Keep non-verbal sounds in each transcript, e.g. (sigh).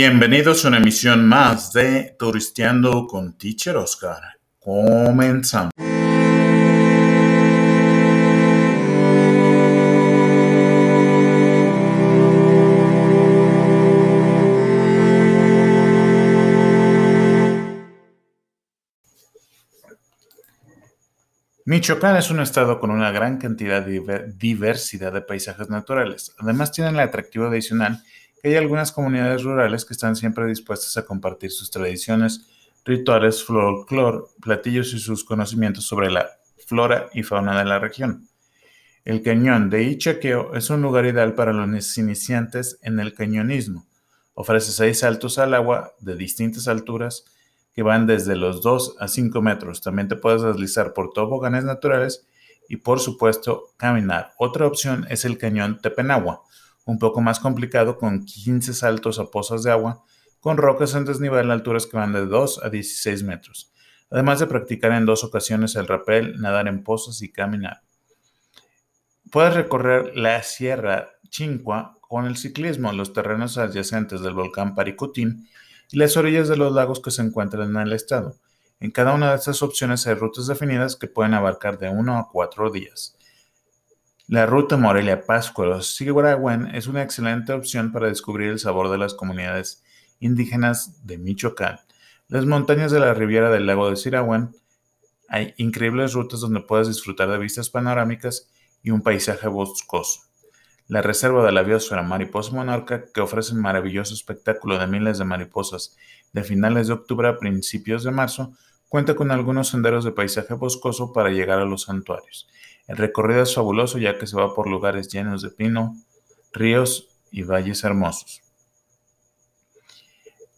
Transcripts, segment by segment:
Bienvenidos a una emisión más de Turisteando con Teacher Oscar. Comenzamos. Michoacán es un estado con una gran cantidad de diversidad de paisajes naturales. Además tiene el atractivo adicional que hay algunas comunidades rurales que están siempre dispuestas a compartir sus tradiciones, rituales, folclore, platillos y sus conocimientos sobre la flora y fauna de la región. El cañón de Ichaqueo es un lugar ideal para los iniciantes en el cañonismo. Ofrece seis saltos al agua de distintas alturas que van desde los 2 a 5 metros. También te puedes deslizar por toboganes naturales y por supuesto caminar. Otra opción es el cañón Tepenagua, un poco más complicado con 15 saltos a pozas de agua, con rocas en desnivel a alturas que van de 2 a 16 metros, además de practicar en dos ocasiones el rappel, nadar en pozas y caminar. Puedes recorrer la Sierra Chincua con el ciclismo, los terrenos adyacentes del volcán Paricutín y las orillas de los lagos que se encuentran en el estado. En cada una de estas opciones hay rutas definidas que pueden abarcar de 1 a 4 días. La ruta Morelia-Páscuaro-Sigüenza es una excelente opción para descubrir el sabor de las comunidades indígenas de Michoacán. Las montañas de la riviera del lago de Sirahuán hay increíbles rutas donde puedes disfrutar de vistas panorámicas y un paisaje boscoso. La reserva de la biosfera Mariposa Monarca, que ofrece un maravilloso espectáculo de miles de mariposas de finales de octubre a principios de marzo, cuenta con algunos senderos de paisaje boscoso para llegar a los santuarios. El recorrido es fabuloso ya que se va por lugares llenos de pino, ríos y valles hermosos.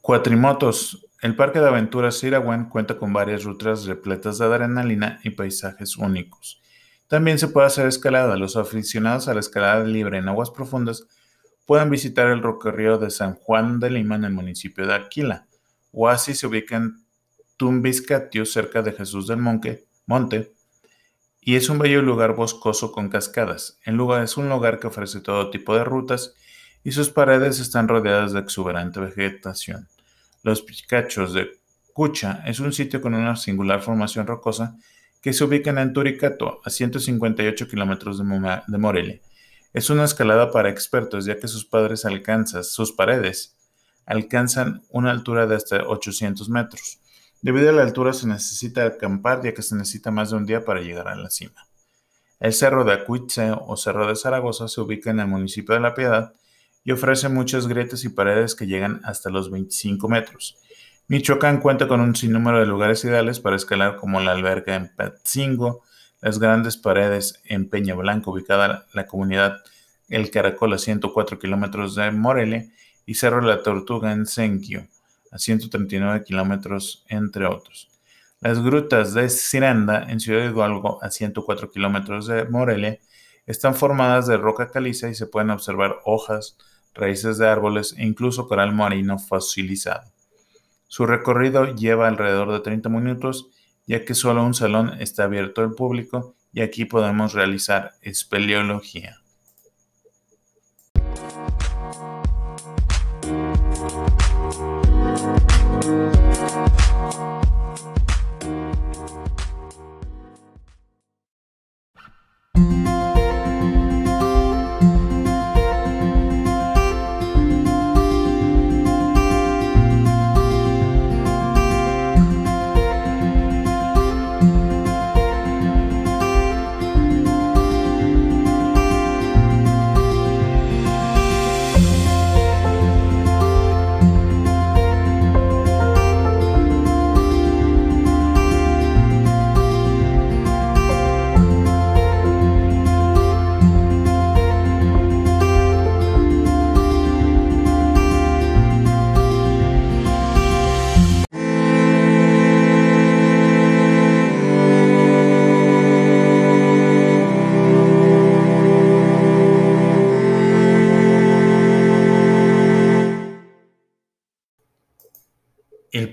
Cuatrimotos. El Parque de Aventuras Sirahuán cuenta con varias rutas repletas de adrenalina y paisajes únicos. También se puede hacer escalada. Los aficionados a la escalada libre en aguas profundas pueden visitar el recorrido de San Juan de Lima en el municipio de Aquila. Oasis se ubica en Tumbiscatio, cerca de Jesús del Monte y es un bello lugar boscoso con cascadas. El lugar es un lugar que ofrece todo tipo de rutas y sus paredes están rodeadas de exuberante vegetación. Los Picachos de Cucha es un sitio con una singular formación rocosa que se ubica en Turicato, a 158 kilómetros de, Morelia. Es una escalada para expertos, ya que sus padres alcanzan, sus paredes alcanzan una altura de hasta 800 metros. Debido a la altura se necesita acampar ya que se necesita más de un día para llegar a la cima. El Cerro de Acuitze o Cerro de Zaragoza se ubica en el municipio de La Piedad y ofrece muchas grietas y paredes que llegan hasta los 25 metros. Michoacán cuenta con un sinnúmero de lugares ideales para escalar como la alberca en Patzingo, las grandes paredes en Peña Blanca ubicada la comunidad El Caracol a 104 kilómetros de Morelia y Cerro La Tortuga en Senquio a 139 kilómetros, entre otros. Las grutas de Ciranda, en Ciudad Hidalgo, a 104 kilómetros de Morelia, están formadas de roca caliza y se pueden observar hojas, raíces de árboles e incluso coral marino fosilizado. Su recorrido lleva alrededor de 30 minutos, ya que solo un salón está abierto al público y aquí podemos realizar espeleología.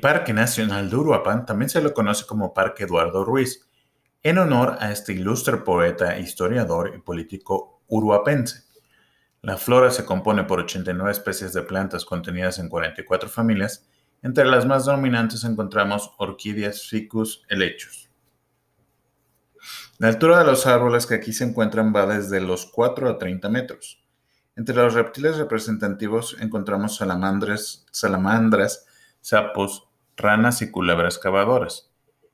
Parque Nacional de Uruapan también se lo conoce como Parque Eduardo Ruiz, en honor a este ilustre poeta, historiador y político uruapense. La flora se compone por 89 especies de plantas contenidas en 44 familias. Entre las más dominantes encontramos orquídeas, ficus, helechos. La altura de los árboles que aquí se encuentran va desde los 4 a 30 metros. Entre los reptiles representativos encontramos salamandras, salamandras, sapos, ranas y culebras cavadoras.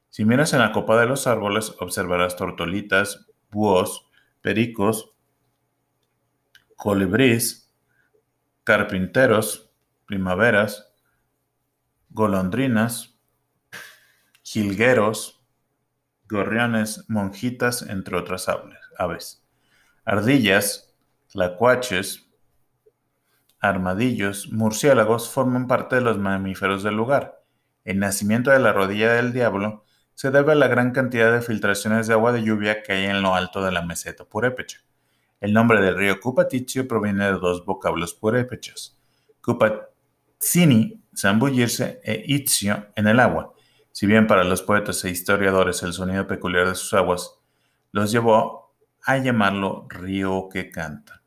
Si miras en la copa de los árboles, observarás tortolitas, búhos, pericos, colibrís, carpinteros, primaveras, golondrinas, jilgueros, gorriones, monjitas, entre otras aves, ardillas, tlacuaches, armadillos, murciélagos forman parte de los mamíferos del lugar. El nacimiento de la rodilla del diablo se debe a la gran cantidad de filtraciones de agua de lluvia que hay en lo alto de la meseta purépecha. El nombre del río Cupatizio proviene de dos vocablos purépechas. Cupazzini, zambullirse, e itzio, en el agua. Si bien para los poetas e historiadores el sonido peculiar de sus aguas los llevó a llamarlo río que canta.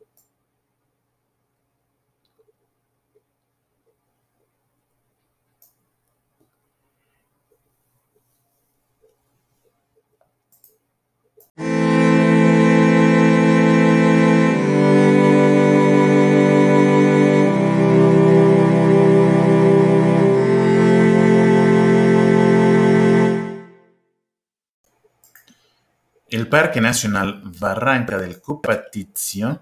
El Parque Nacional Barranca del Cupatizio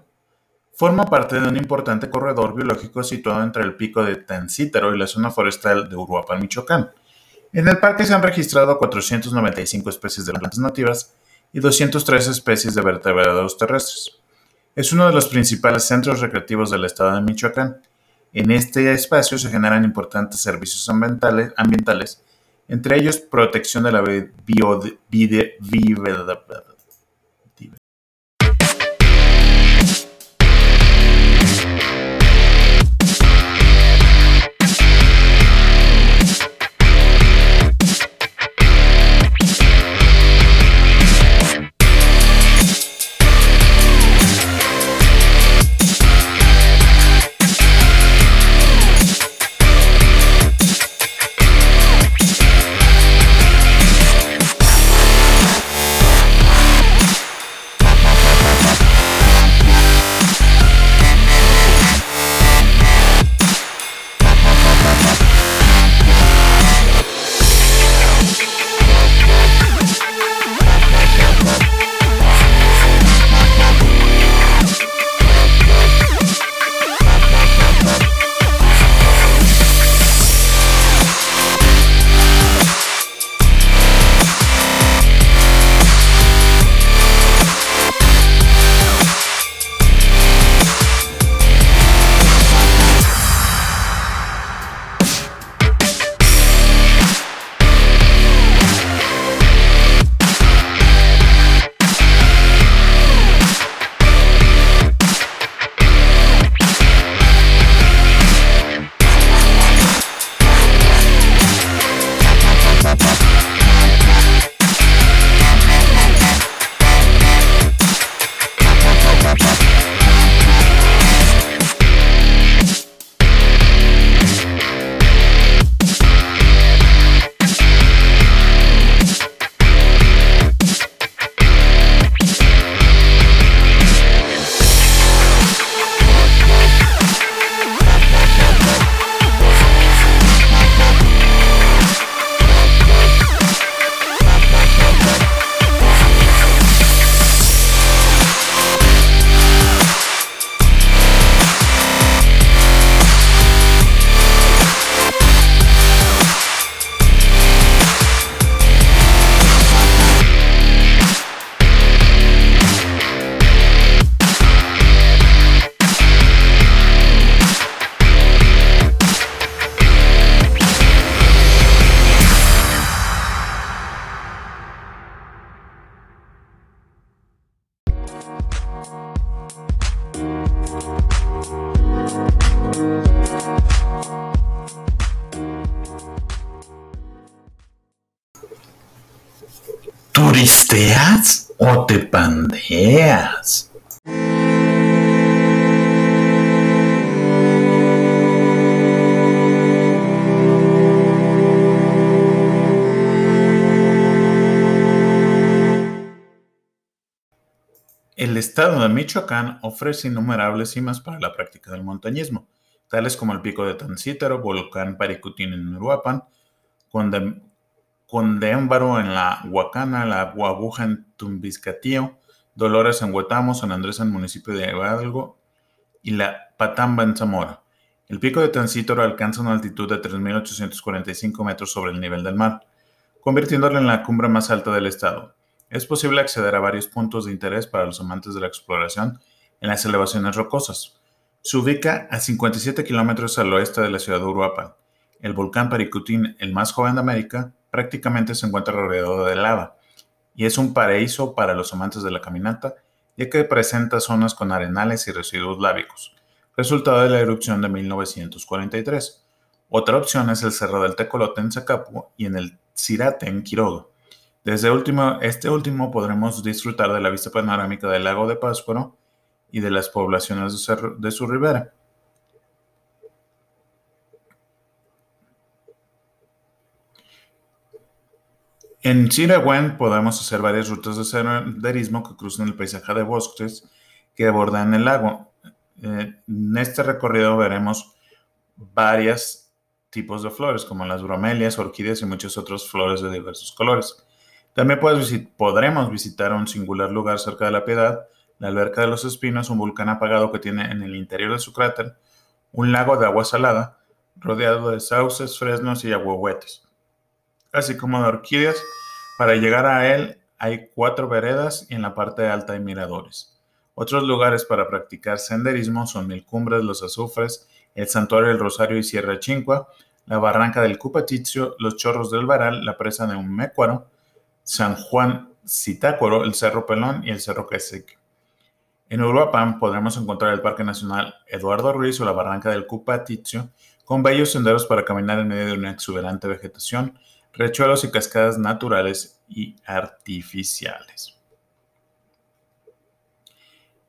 forma parte de un importante corredor biológico situado entre el pico de Tancítaro y la zona forestal de Uruapan, Michoacán. En el parque se han registrado 495 especies de plantas nativas y 203 especies de vertebrados terrestres. Es uno de los principales centros recreativos del estado de Michoacán. En este espacio se generan importantes servicios ambientales, entre ellos protección de la biodiversidad ¿Turisteas o Michoacán ofrece innumerables cimas para la práctica del montañismo, tales como el Pico de Tancítaro, Volcán Paricutín en Uruapan, Condémbaro en la Huacana, la Guaguja en Tumbiscatío, Dolores en Huetamo, San Andrés en el municipio de Hidalgo y la Patamba en Zamora. El pico de Tancítaro alcanza una altitud de 3.845 metros sobre el nivel del mar, convirtiéndolo en la cumbre más alta del estado. Es posible acceder a varios puntos de interés para los amantes de la exploración en las elevaciones rocosas. Se ubica a 57 kilómetros al oeste de la ciudad de Uruapan. El volcán Paricutín, el más joven de América, prácticamente se encuentra rodeado de lava y es un paraíso para los amantes de la caminata, ya que presenta zonas con arenales y residuos lábicos resultado de la erupción de 1943. Otra opción es el Cerro del Tecolote en Zacapu y en el Cirate en Quiroga. Desde último, este último podremos disfrutar de la vista panorámica del lago de Pátzcuaro y de las poblaciones de, su ribera. En Chiragüen podemos hacer varias rutas de senderismo que cruzan el paisaje de bosques que abordan el lago. Eh, en este recorrido veremos varios tipos de flores, como las bromelias, orquídeas y muchas otras flores de diversos colores. También podremos visitar un singular lugar cerca de la Piedad, la Alberca de los Espinos, un volcán apagado que tiene en el interior de su cráter un lago de agua salada, rodeado de sauces, fresnos y aguahuetes, así como de orquídeas. Para llegar a él hay cuatro veredas y en la parte alta hay miradores. Otros lugares para practicar senderismo son Mil Cumbres, Los Azufres, el Santuario del Rosario y Sierra Chincua, la Barranca del Cupatizio, los Chorros del Varal, la presa de Mécuaro, San Juan Citácuaro, el Cerro Pelón y el Cerro Queseque. En Uruapan podremos encontrar el Parque Nacional Eduardo Ruiz o la Barranca del Cupatizio, con bellos senderos para caminar en medio de una exuberante vegetación, rechuelos y cascadas naturales y artificiales.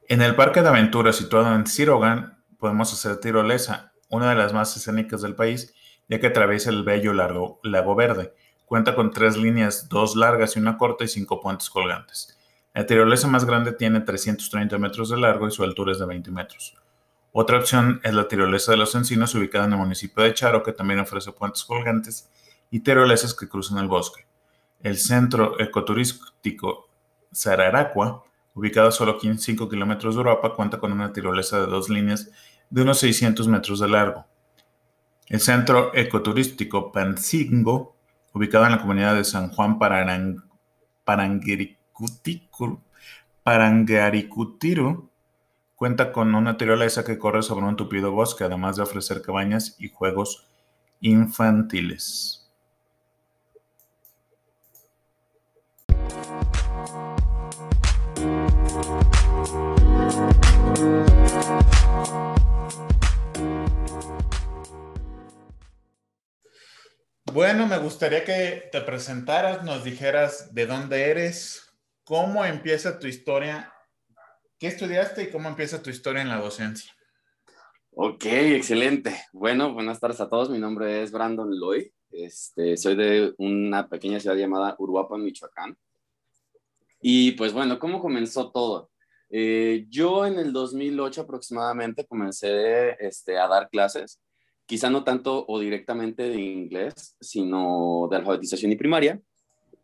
En el parque de aventuras situado en Sirogan podemos hacer tirolesa, una de las más escénicas del país, ya que atraviesa el bello lago Verde. Cuenta con tres líneas, dos largas y una corta y cinco puentes colgantes. La tirolesa más grande tiene 330 metros de largo y su altura es de 20 metros. Otra opción es la tirolesa de los encinos ubicada en el municipio de Charo, que también ofrece puentes colgantes y tirolesas que cruzan el bosque. El centro ecoturístico Sararacua ubicado a solo 5 kilómetros de Europa, cuenta con una tirolesa de dos líneas de unos 600 metros de largo. El centro ecoturístico Pancingo, ubicado en la comunidad de San Juan Parangaricutiru, cuenta con una tirolesa que corre sobre un tupido bosque, además de ofrecer cabañas y juegos infantiles. Bueno, me gustaría que te presentaras, nos dijeras de dónde eres, cómo empieza tu historia, qué estudiaste y cómo empieza tu historia en la docencia. Ok, excelente. Bueno, buenas tardes a todos. Mi nombre es Brandon Loy. Este, soy de una pequeña ciudad llamada Uruapan, Michoacán. Y pues bueno, ¿cómo comenzó todo? Eh, yo en el 2008 aproximadamente comencé este, a dar clases quizá no tanto o directamente de inglés, sino de alfabetización y primaria,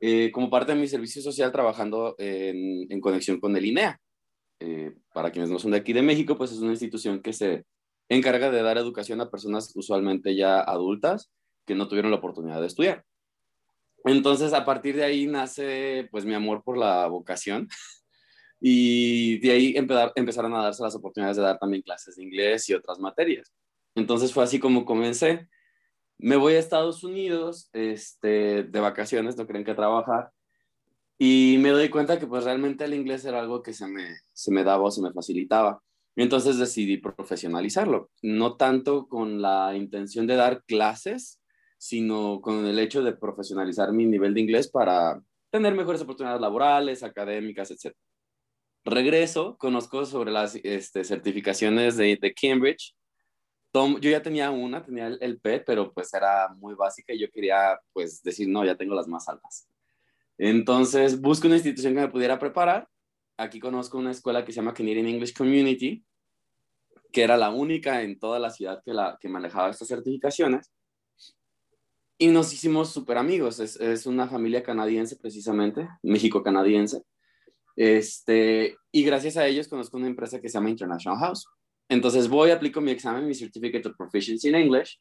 eh, como parte de mi servicio social trabajando en, conexión con el INEA. Eh, para quienes no son de aquí de México, pues es una institución que se encarga de dar educación a personas usualmente ya adultas que no tuvieron la oportunidad de estudiar. Entonces, a partir de ahí nace pues mi amor por la vocación (laughs) y de ahí empezaron a darse las oportunidades de dar también clases de inglés y otras materias. Entonces fue así como comencé. Me voy a Estados Unidos este, de vacaciones, no creen que trabajar. Y me doy cuenta que pues realmente el inglés era algo que se me, se me daba o se me facilitaba. entonces decidí profesionalizarlo, no tanto con la intención de dar clases, sino con el hecho de profesionalizar mi nivel de inglés para tener mejores oportunidades laborales, académicas, etc. Regreso, conozco sobre las este, certificaciones de, de Cambridge yo ya tenía una, tenía el, el, PET, pero pues era muy básica y yo quería pues decir, no, ya tengo las más altas. Entonces busco una institución que me pudiera preparar aquí conozco una escuela que se llama Canadian English Community, que era la única en toda la ciudad que, la, que manejaba estas certificaciones. Y nos hicimos súper amigos. Es, es, una familia canadiense, precisamente, México-canadiense. Este, y gracias a ellos conozco una empresa que se llama International House. Entonces voy, aplico mi examen, mi Certificate of Proficiency in English,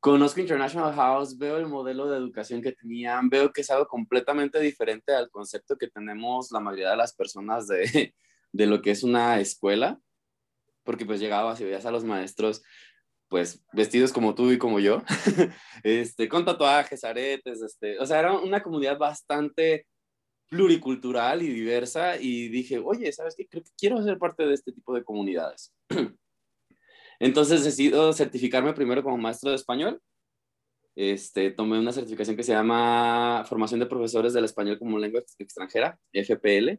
conozco International House, veo el modelo de educación que tenían, veo que es algo completamente diferente al concepto que tenemos la mayoría de las personas de, (laughs) de lo que es una escuela, porque pues llegabas y veías a los maestros pues vestidos como tú y como yo, (laughs) este, con tatuajes, aretes, este, o sea, era una comunidad bastante pluricultural y diversa y dije, oye, ¿sabes qué? Creo que quiero ser parte de este tipo de comunidades. (clears throat) Entonces decido certificarme primero como maestro de español. Este, tomé una certificación que se llama Formación de Profesores del Español como Lengua Extranjera, FPL,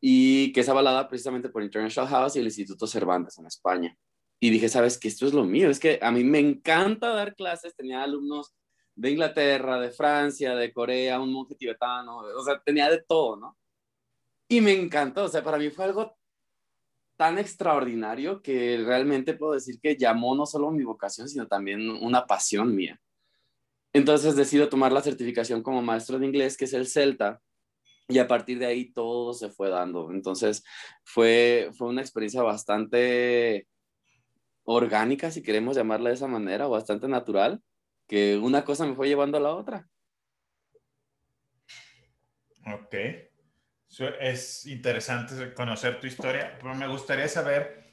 y que es avalada precisamente por International House y el Instituto Cervantes en España. Y dije, ¿sabes qué? Esto es lo mío, es que a mí me encanta dar clases, tenía alumnos de Inglaterra, de Francia, de Corea, un monje tibetano, o sea, tenía de todo, ¿no? Y me encantó, o sea, para mí fue algo tan extraordinario que realmente puedo decir que llamó no solo mi vocación, sino también una pasión mía. Entonces decido tomar la certificación como maestro de inglés, que es el CELTA, y a partir de ahí todo se fue dando. Entonces fue, fue una experiencia bastante orgánica, si queremos llamarla de esa manera, o bastante natural, que una cosa me fue llevando a la otra. Ok. Es interesante conocer tu historia, pero me gustaría saber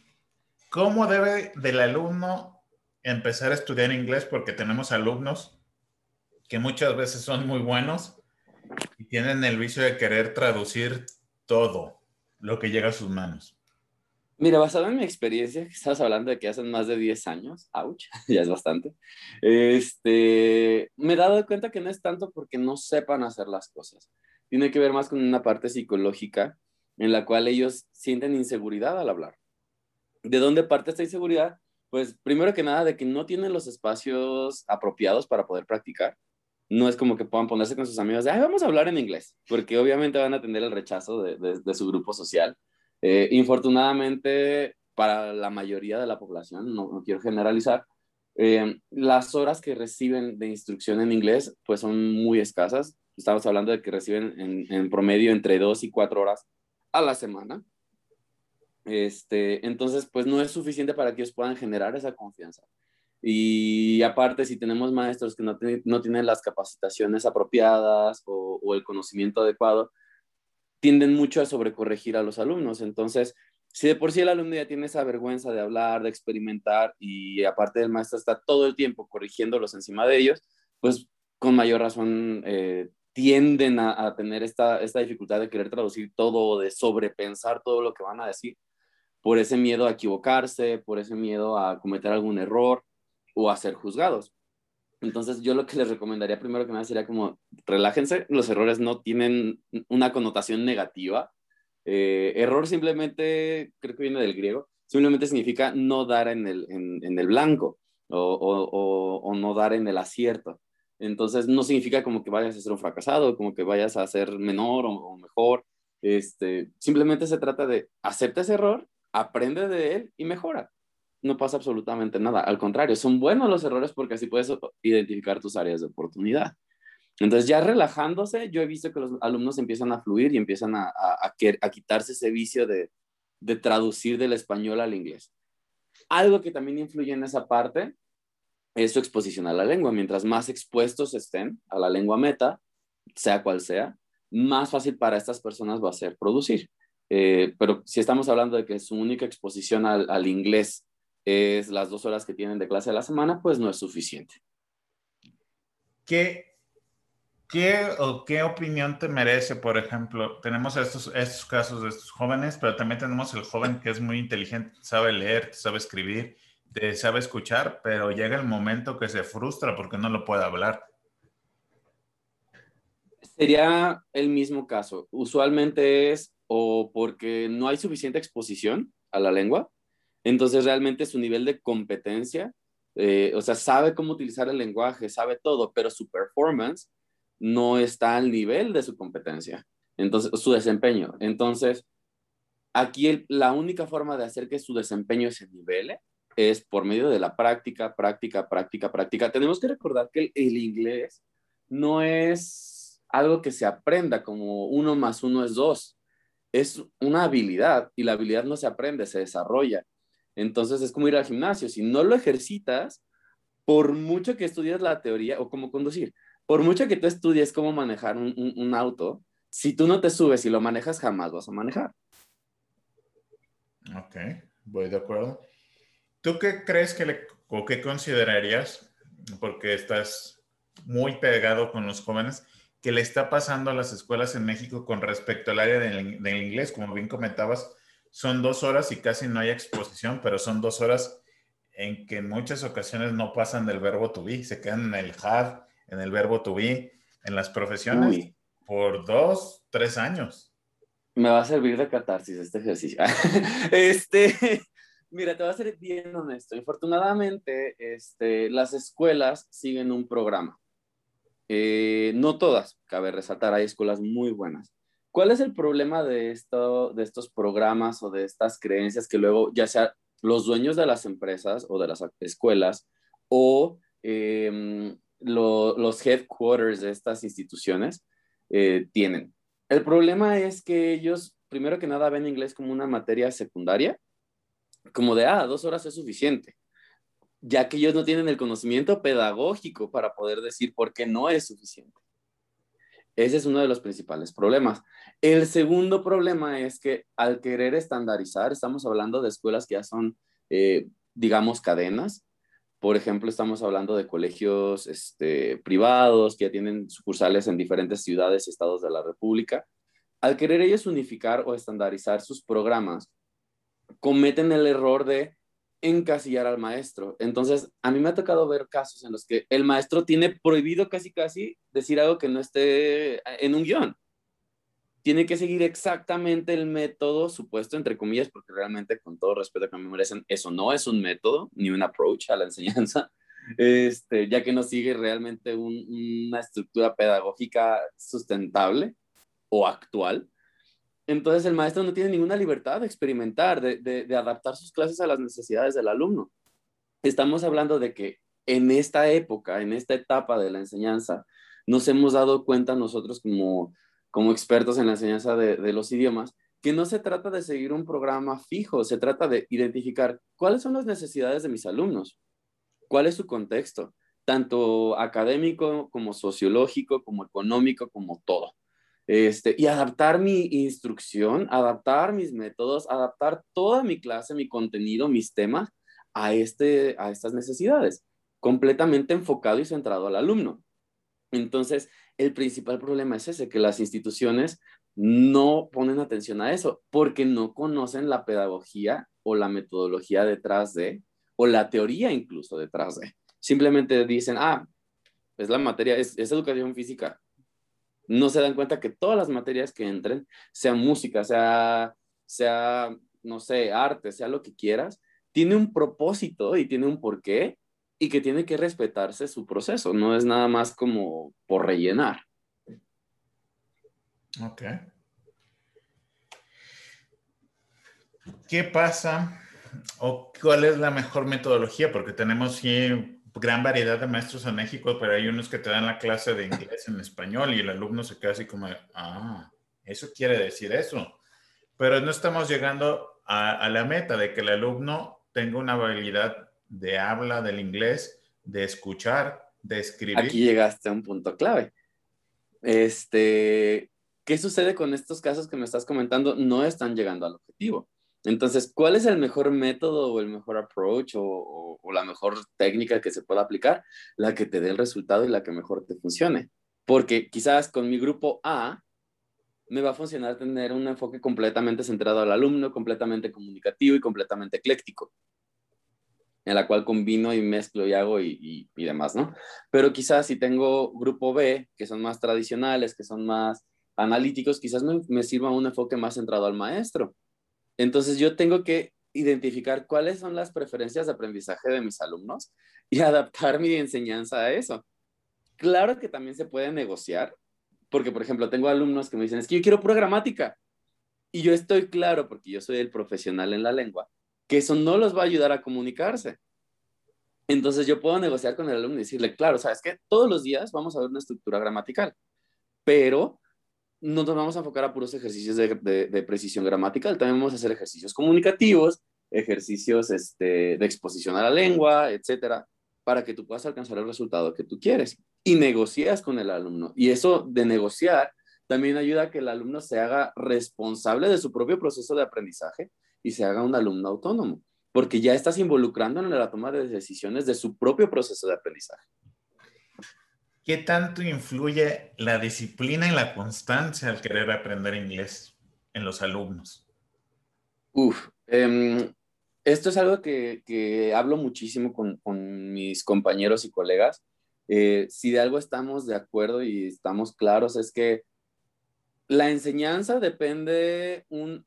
cómo debe del alumno empezar a estudiar inglés, porque tenemos alumnos que muchas veces son muy buenos y tienen el vicio de querer traducir todo lo que llega a sus manos. Mira, basado en mi experiencia, que estabas hablando de que hacen más de 10 años, ouch, (laughs) ya es bastante, este, me he dado cuenta que no es tanto porque no sepan hacer las cosas. Tiene que ver más con una parte psicológica en la cual ellos sienten inseguridad al hablar. ¿De dónde parte esta inseguridad? Pues primero que nada de que no tienen los espacios apropiados para poder practicar. No es como que puedan ponerse con sus amigos de, Ay, vamos a hablar en inglés, porque obviamente van a tener el rechazo de, de su grupo social eh, infortunadamente, para la mayoría de la población, no, quiero generalizar, eh, las horas que reciben de instrucción en inglés pues son muy escasas. Estamos hablando de que reciben en, promedio entre dos y cuatro horas a la semana. Este, entonces, pues no es suficiente para que ellos puedan generar esa confianza. Y aparte, si tenemos maestros que no, no tienen las capacitaciones apropiadas o, el conocimiento adecuado, tienden mucho a sobrecorregir a los alumnos. Entonces, si de por sí el alumno ya tiene esa vergüenza de hablar, de experimentar y aparte del maestro está todo el tiempo corrigiéndolos encima de ellos, pues con mayor razón eh, tienden a, tener esta, esta dificultad de querer traducir todo, de sobrepensar todo lo que van a decir, por ese miedo a equivocarse, por ese miedo a cometer algún error o a ser juzgados. Entonces yo lo que les recomendaría primero que nada sería como relájense, los errores no tienen una connotación negativa. Eh, error simplemente, creo que viene del griego, simplemente significa no dar en el, en, el blanco o, o, o, no dar en el acierto. Entonces no significa como que vayas a ser un fracasado, como que vayas a ser menor o, mejor. Este, simplemente se trata de acepta ese error, aprende de él y mejora no pasa absolutamente nada. Al contrario, son buenos los errores porque así puedes identificar tus áreas de oportunidad. Entonces, ya relajándose, yo he visto que los alumnos empiezan a fluir y empiezan a, a, quitarse ese vicio de, de traducir del español al inglés. Algo que también influye en esa parte es su exposición a la lengua. Mientras más expuestos estén a la lengua meta, sea cual sea, más fácil para estas personas va a ser producir. Eh, pero si estamos hablando de que su única exposición al, al inglés es las dos horas que tienen de clase a la semana, pues no es suficiente. ¿Qué, qué, o qué opinión te merece, por ejemplo? Tenemos estos, estos casos de estos jóvenes, pero también tenemos el joven que es muy inteligente, sabe leer, sabe escribir, te sabe escuchar, pero llega el momento que se frustra porque no lo puede hablar. Sería el mismo caso. Usualmente es o porque no hay suficiente exposición a la lengua, entonces realmente su nivel de competencia, eh, o sea, sabe cómo utilizar el lenguaje, sabe todo, pero su performance no está al nivel de su competencia, entonces su desempeño. Entonces, aquí la única forma de hacer que su desempeño se nivele es por medio de la práctica, práctica, práctica, práctica. Tenemos que recordar que el, inglés no es algo que se aprenda como uno más uno es dos. Es una habilidad y la habilidad no se aprende, se desarrolla. Entonces es como ir al gimnasio. Si no lo ejercitas, por mucho que estudies la teoría o cómo conducir, por mucho que tú estudies cómo manejar un auto, si tú no te subes y lo manejas, jamás vas a manejar. Ok, voy de acuerdo. ¿Tú qué crees que le, o qué considerarías, porque estás muy pegado con los jóvenes, que le está pasando a las escuelas en México con respecto al área del, inglés? Como bien comentabas, son dos horas y casi no hay exposición, pero son dos horas en que en muchas ocasiones no pasan del verbo to be, se quedan en el had, en el verbo to be, en las profesiones por dos, tres años. Me va a servir de catarsis este ejercicio. (laughs) este, mira, te voy a ser bien honesto. Infortunadamente, este, las escuelas siguen un programa. Eh, no todas, cabe resaltar, hay escuelas muy buenas. ¿Cuál es el problema de, esto, de estos programas o de estas creencias que luego, ya sea los dueños de las empresas o de las escuelas o em, los headquarters de estas instituciones, eh, tienen. El problema es que ellos, primero que nada, ven inglés como una materia secundaria, como de, ah, dos horas es suficiente, ya que ellos no tienen el conocimiento pedagógico para poder decir por qué no es suficiente. Ese es uno de los principales problemas. El segundo problema es que al querer estandarizar, estamos hablando de escuelas que ya son, eh, digamos, cadenas, por ejemplo, estamos hablando de colegios este, privados que ya tienen sucursales en diferentes ciudades y estados de la República. Al querer ellos unificar o estandarizar sus programas, cometen el error de encasillar al maestro. Entonces, a mí me ha tocado ver casos en los que el maestro tiene prohibido casi casi decir algo que no esté en un guion tiene que seguir exactamente el método supuesto, entre comillas, porque realmente, con todo respeto que me merecen, eso no es un método ni un approach a la (laughs) enseñanza, este, ya que no sigue realmente una estructura pedagógica sustentable o actual. Entonces el maestro no tiene ninguna libertad de experimentar, de, adaptar sus clases a las necesidades del alumno. Estamos hablando de que en esta época, en esta etapa de la enseñanza, nos hemos dado cuenta nosotros como expertos en la enseñanza de, los idiomas, que no se trata de seguir un programa fijo, se trata de identificar cuáles son las necesidades de mis alumnos, cuál es su contexto, tanto académico como sociológico, como económico, como todo. Este, y adaptar mi instrucción, adaptar mis métodos, adaptar toda mi clase, mi contenido, mis temas a, este, a estas necesidades, completamente enfocado y centrado al alumno. Entonces, el principal problema es ese, que las instituciones no ponen atención a eso porque no conocen la pedagogía o la metodología detrás de, o la teoría incluso detrás de. Simplemente dicen, ah, es la materia, es, educación física. No se dan cuenta que todas las materias que entren, sea música, sea, sea, no sé, arte, sea lo que quieras, tiene un propósito y tiene un porqué y que tiene que respetarse su proceso, no es nada más como por rellenar. Ok. ¿Qué pasa o cuál es la mejor metodología? Porque tenemos gran variedad de maestros en México, pero hay unos que te dan la clase de inglés en español y el alumno se queda así como, ah, eso quiere decir eso. Pero no estamos llegando a, la meta de que el alumno tenga una habilidad de habla del inglés, de escuchar, de escribir. Aquí llegaste a un punto clave. Este, ¿qué sucede con estos casos que me estás comentando? No están llegando al objetivo. Entonces, ¿cuál es el mejor método o el mejor approach o, la mejor técnica que se pueda aplicar? La que te dé el resultado y la que mejor te funcione. Porque quizás con mi grupo A me va a funcionar tener un enfoque completamente centrado al alumno, completamente comunicativo y completamente ecléctico en la cual combino y mezclo y hago y, demás, ¿no? Pero quizás si tengo grupo B, que son más tradicionales, que son más analíticos, quizás me sirva un enfoque más centrado al maestro. Entonces yo tengo que identificar cuáles son las preferencias de aprendizaje de mis alumnos y (laughs) adaptar mi enseñanza a eso. Claro que también se puede negociar, porque por ejemplo tengo alumnos que me dicen, es que yo quiero pura gramática. Y yo estoy claro, porque yo soy el profesional en la lengua, que eso no los va a ayudar a comunicarse. Entonces yo puedo negociar con el alumno y decirle, claro, sabes que todos los días vamos a ver una estructura gramatical, pero no nos vamos a enfocar a puros ejercicios de, precisión gramatical, también vamos a hacer ejercicios comunicativos, ejercicios este, de exposición a la lengua, etcétera, para que tú puedas alcanzar el resultado que tú quieres. Y negocias con el alumno. Y eso de negociar también ayuda a que el alumno se haga responsable de su propio proceso de aprendizaje y se haga un alumno autónomo, porque ya estás involucrando en la toma de decisiones de su propio proceso de aprendizaje. ¿Qué tanto influye la disciplina y la constancia al querer aprender inglés en los alumnos? Uf, em, esto es algo que, hablo muchísimo con, mis compañeros y colegas. Eh, si de algo estamos de acuerdo y estamos claros es que la enseñanza depende un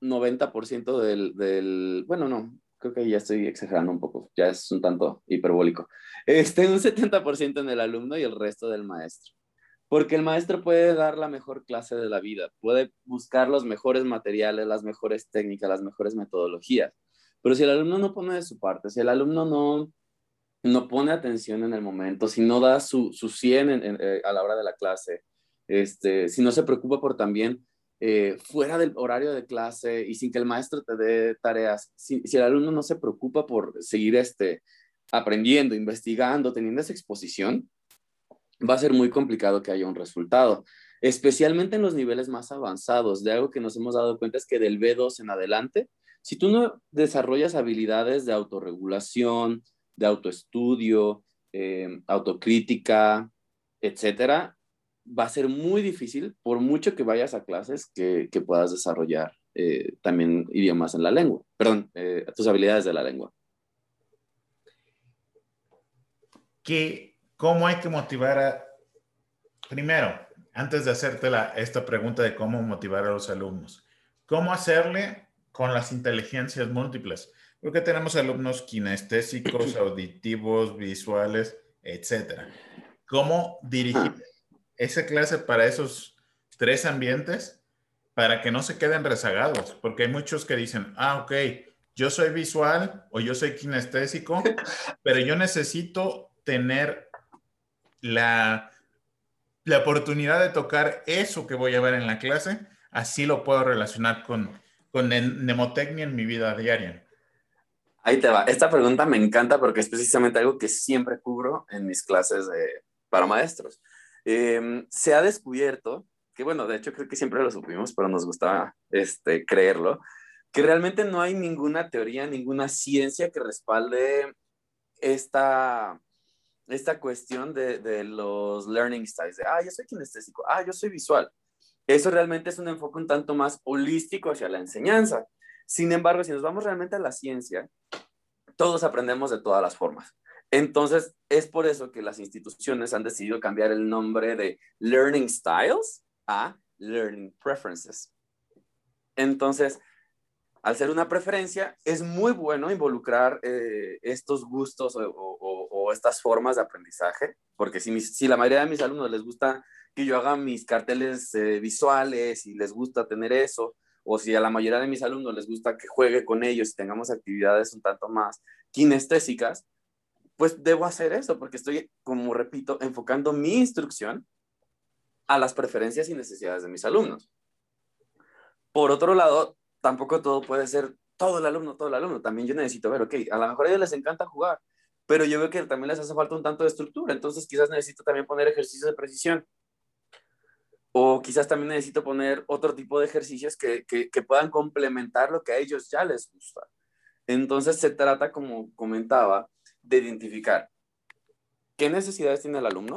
90% del, del, bueno, no, creo que ya estoy exagerando un poco, ya es un tanto hiperbólico. Este, un 70% en el alumno y el resto del maestro. Porque el maestro puede dar la mejor clase de la vida, puede buscar los mejores materiales, las mejores técnicas, las mejores metodologías. Pero si el alumno no pone de su parte, si el alumno no, no pone atención en el momento, si no da su, su 100 eh, a la hora de la clase, este, si no se preocupa por también eh, fuera del horario de clase y sin que el maestro te dé tareas, si, el alumno no se preocupa por seguir este, aprendiendo, investigando, teniendo esa exposición, va a ser muy complicado que haya un resultado, especialmente en los niveles más avanzados. De algo que nos hemos dado cuenta es que del B2 en adelante, si tú no desarrollas habilidades de autorregulación, de autoestudio, eh, autocrítica, etcétera, va a ser muy difícil, por mucho que vayas a clases, que, puedas desarrollar eh, también idiomas en la lengua, perdón, eh, tus habilidades de la lengua. ¿Qué, ¿Cómo hay que motivar a... Primero, antes de hacerte esta pregunta de cómo motivar a los alumnos, ¿cómo hacerle con las inteligencias múltiples? Porque tenemos alumnos kinestésicos, (clears throat) auditivos, visuales, etcétera. ¿Cómo dirigir esa clase para esos tres ambientes para que no se queden rezagados, porque hay muchos que dicen, ah, ok, yo soy visual o yo soy kinestésico, (laughs) pero yo necesito tener la, la oportunidad de tocar eso que voy a ver en la clase, así lo puedo relacionar con, con mnemotecnia en mi vida diaria. Ahí te va. Esta pregunta me encanta porque es precisamente algo que siempre cubro en mis clases para maestros. Em, se ha descubierto, que bueno, de hecho creo que siempre lo supimos, pero nos gustaba este, creerlo, que realmente no hay ninguna teoría, ninguna ciencia que respalde esta, esta cuestión de, de los learning styles, de, ah, yo soy kinestésico, ah, yo soy visual. Eso realmente es un enfoque un tanto más holístico hacia la enseñanza. Sin embargo, si nos vamos realmente a la ciencia, todos aprendemos de todas las formas. Entonces, es por eso que las instituciones han decidido cambiar el nombre de Learning Styles a Learning Preferences. Entonces, al ser una preferencia, es muy bueno involucrar eh, estos gustos o, estas formas de aprendizaje, porque si, la mayoría de mis alumnos les gusta que yo haga mis carteles eh, visuales y les gusta tener eso, o si a la mayoría de mis alumnos les gusta que juegue con ellos y tengamos actividades un tanto más kinestésicas, pues debo hacer eso porque estoy, como repito, enfocando mi instrucción a las preferencias y necesidades de mis alumnos. Por otro lado, tampoco todo puede ser todo el alumno, todo el alumno. También yo necesito ver, ok, a lo mejor a ellos les encanta jugar, pero yo veo que también les hace falta un tanto de estructura, entonces quizás necesito también poner ejercicios de precisión. O quizás también necesito poner otro tipo de ejercicios que, que, que puedan complementar lo que a ellos ya les gusta. Entonces se trata, como comentaba, de identificar qué necesidades tiene el alumno,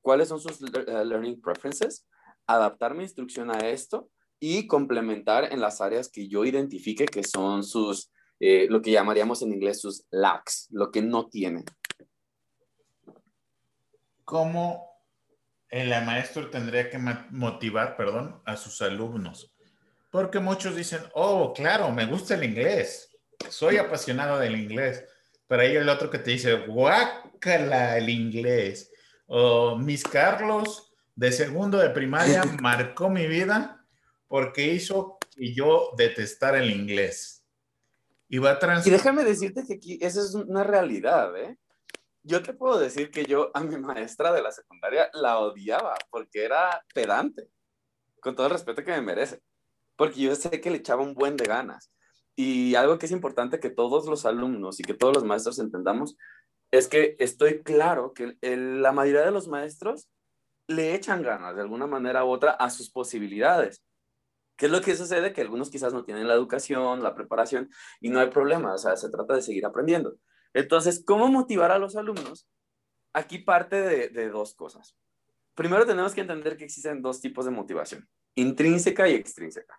cuáles son sus eh, learning preferences, adaptar mi instrucción a esto y complementar en las áreas que yo identifique que son sus, eh, lo que llamaríamos en inglés sus lacks, lo que no tiene. ¿Cómo el maestro tendría que motivar, perdón, a sus alumnos? Porque muchos dicen, oh, claro, me gusta el inglés, soy apasionado del inglés pero ahí el otro que te dice, guácala el inglés. O Miss Carlos, de segundo de primaria, (laughs) marcó mi vida porque hizo y yo detestar el inglés. Y, va a y déjame decirte que aquí esa es una realidad, ¿eh? Yo te puedo decir que yo a mi maestra de la secundaria la odiaba porque era pedante, con todo el respeto que me merece, porque yo sé que le echaba un buen de ganas. Y algo que es importante que todos los alumnos y que todos los maestros entendamos es que estoy claro que la mayoría de los maestros le echan ganas de alguna manera u otra a sus posibilidades. ¿Qué es lo que sucede? Que algunos quizás no tienen la educación, la preparación y no hay problema, o sea, se trata de seguir aprendiendo. Entonces, ¿cómo motivar a los alumnos? Aquí parte de dos cosas. Primero tenemos que entender que existen dos tipos de motivación, intrínseca y extrínseca.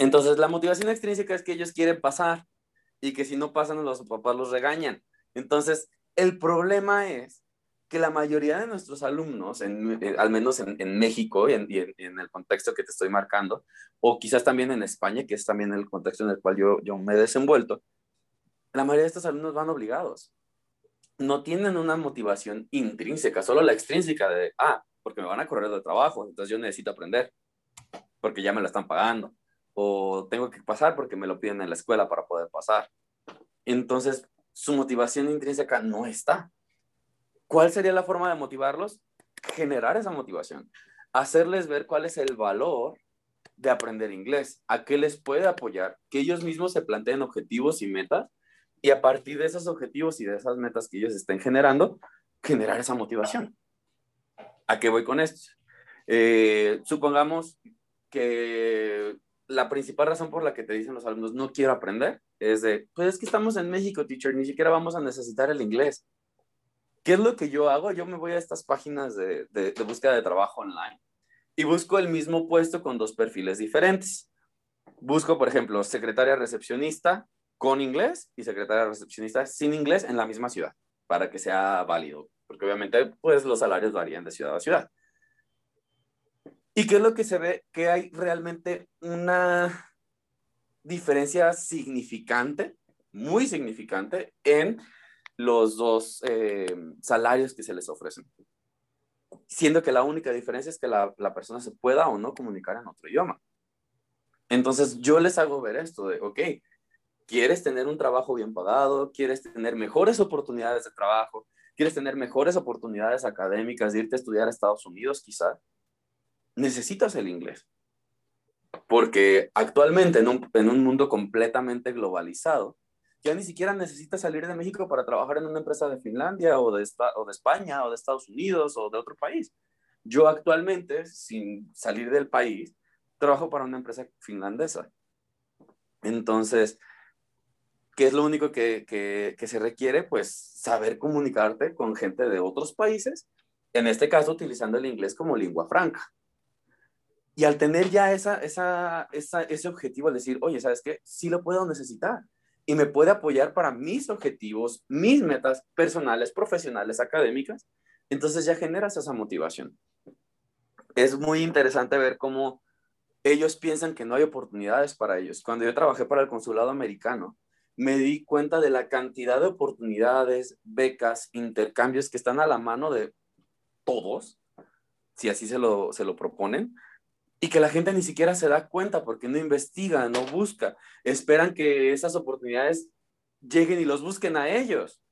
Entonces, la motivación extrínseca es que ellos quieren pasar y que si no pasan, los papás los regañan. Entonces, el problema es que la mayoría de nuestros alumnos, eh, al menos en, México y, en, el contexto que te estoy marcando, o quizás también en España, que es también el contexto en el cual yo, me he desenvuelto, la mayoría de estos alumnos van obligados. No tienen una motivación intrínseca, solo la extrínseca de, ah, porque me van a correr de trabajo, entonces yo necesito aprender, porque ya me lo están pagando, o tengo que pasar porque me lo piden en la escuela para poder pasar. Entonces, su motivación intrínseca no está. ¿Cuál sería la forma de motivarlos? Generar esa motivación, hacerles ver cuál es el valor de aprender inglés, a qué les puede apoyar, que ellos mismos se planteen objetivos y metas y a partir de esos objetivos y de esas metas que ellos estén generando, generar esa motivación. ¿A qué voy con esto? Eh, supongamos que la principal razón por la que te dicen los alumnos no quiero aprender es de, pues es que estamos en México, teacher, ni siquiera vamos a necesitar el inglés. ¿Qué es lo que yo hago? Yo me voy a estas páginas de, de, búsqueda de trabajo online y busco el mismo puesto con dos perfiles diferentes. Busco, por ejemplo, secretaria recepcionista con inglés y secretaria recepcionista sin inglés en la misma ciudad para que sea válido, porque obviamente pues los salarios varían de ciudad a ciudad. ¿Y qué es lo que se ve? Que hay realmente una diferencia significante, muy significante, en los dos eh, salarios que se les ofrecen. Siendo que la única diferencia es que la, la, persona se pueda o no comunicar en otro idioma. Entonces yo les hago ver esto de, ok, ¿quieres tener un trabajo bien pagado? ¿Quieres tener mejores oportunidades de trabajo? ¿Quieres tener mejores oportunidades académicas de irte a estudiar a Estados Unidos quizá? Necesitas el inglés. Porque actualmente en un, mundo completamente globalizado, ya ni siquiera necesitas salir de México para trabajar en una empresa de Finlandia o de, o de España o de Estados Unidos o de otro país. Yo actualmente, sin salir del país, trabajo para una empresa finlandesa. Entonces, ¿qué es lo único que, que, se requiere? Pues saber comunicarte con gente de otros países, en este caso utilizando el inglés como lengua franca. Y al tener ya esa, esa, ese objetivo, al decir, oye, ¿sabes qué? Sí lo puedo necesitar y me puede apoyar para mis objetivos, mis metas personales, profesionales, académicas, entonces ya generas esa motivación. Es muy interesante ver cómo ellos piensan que no hay oportunidades para ellos. Cuando yo trabajé para el consulado americano, me di cuenta de la cantidad de oportunidades, becas, intercambios que están a la mano de todos, si así se lo, se lo proponen, y que la gente ni siquiera se da cuenta porque no investiga, no busca, esperan que esas oportunidades lleguen y los busquen a ellos.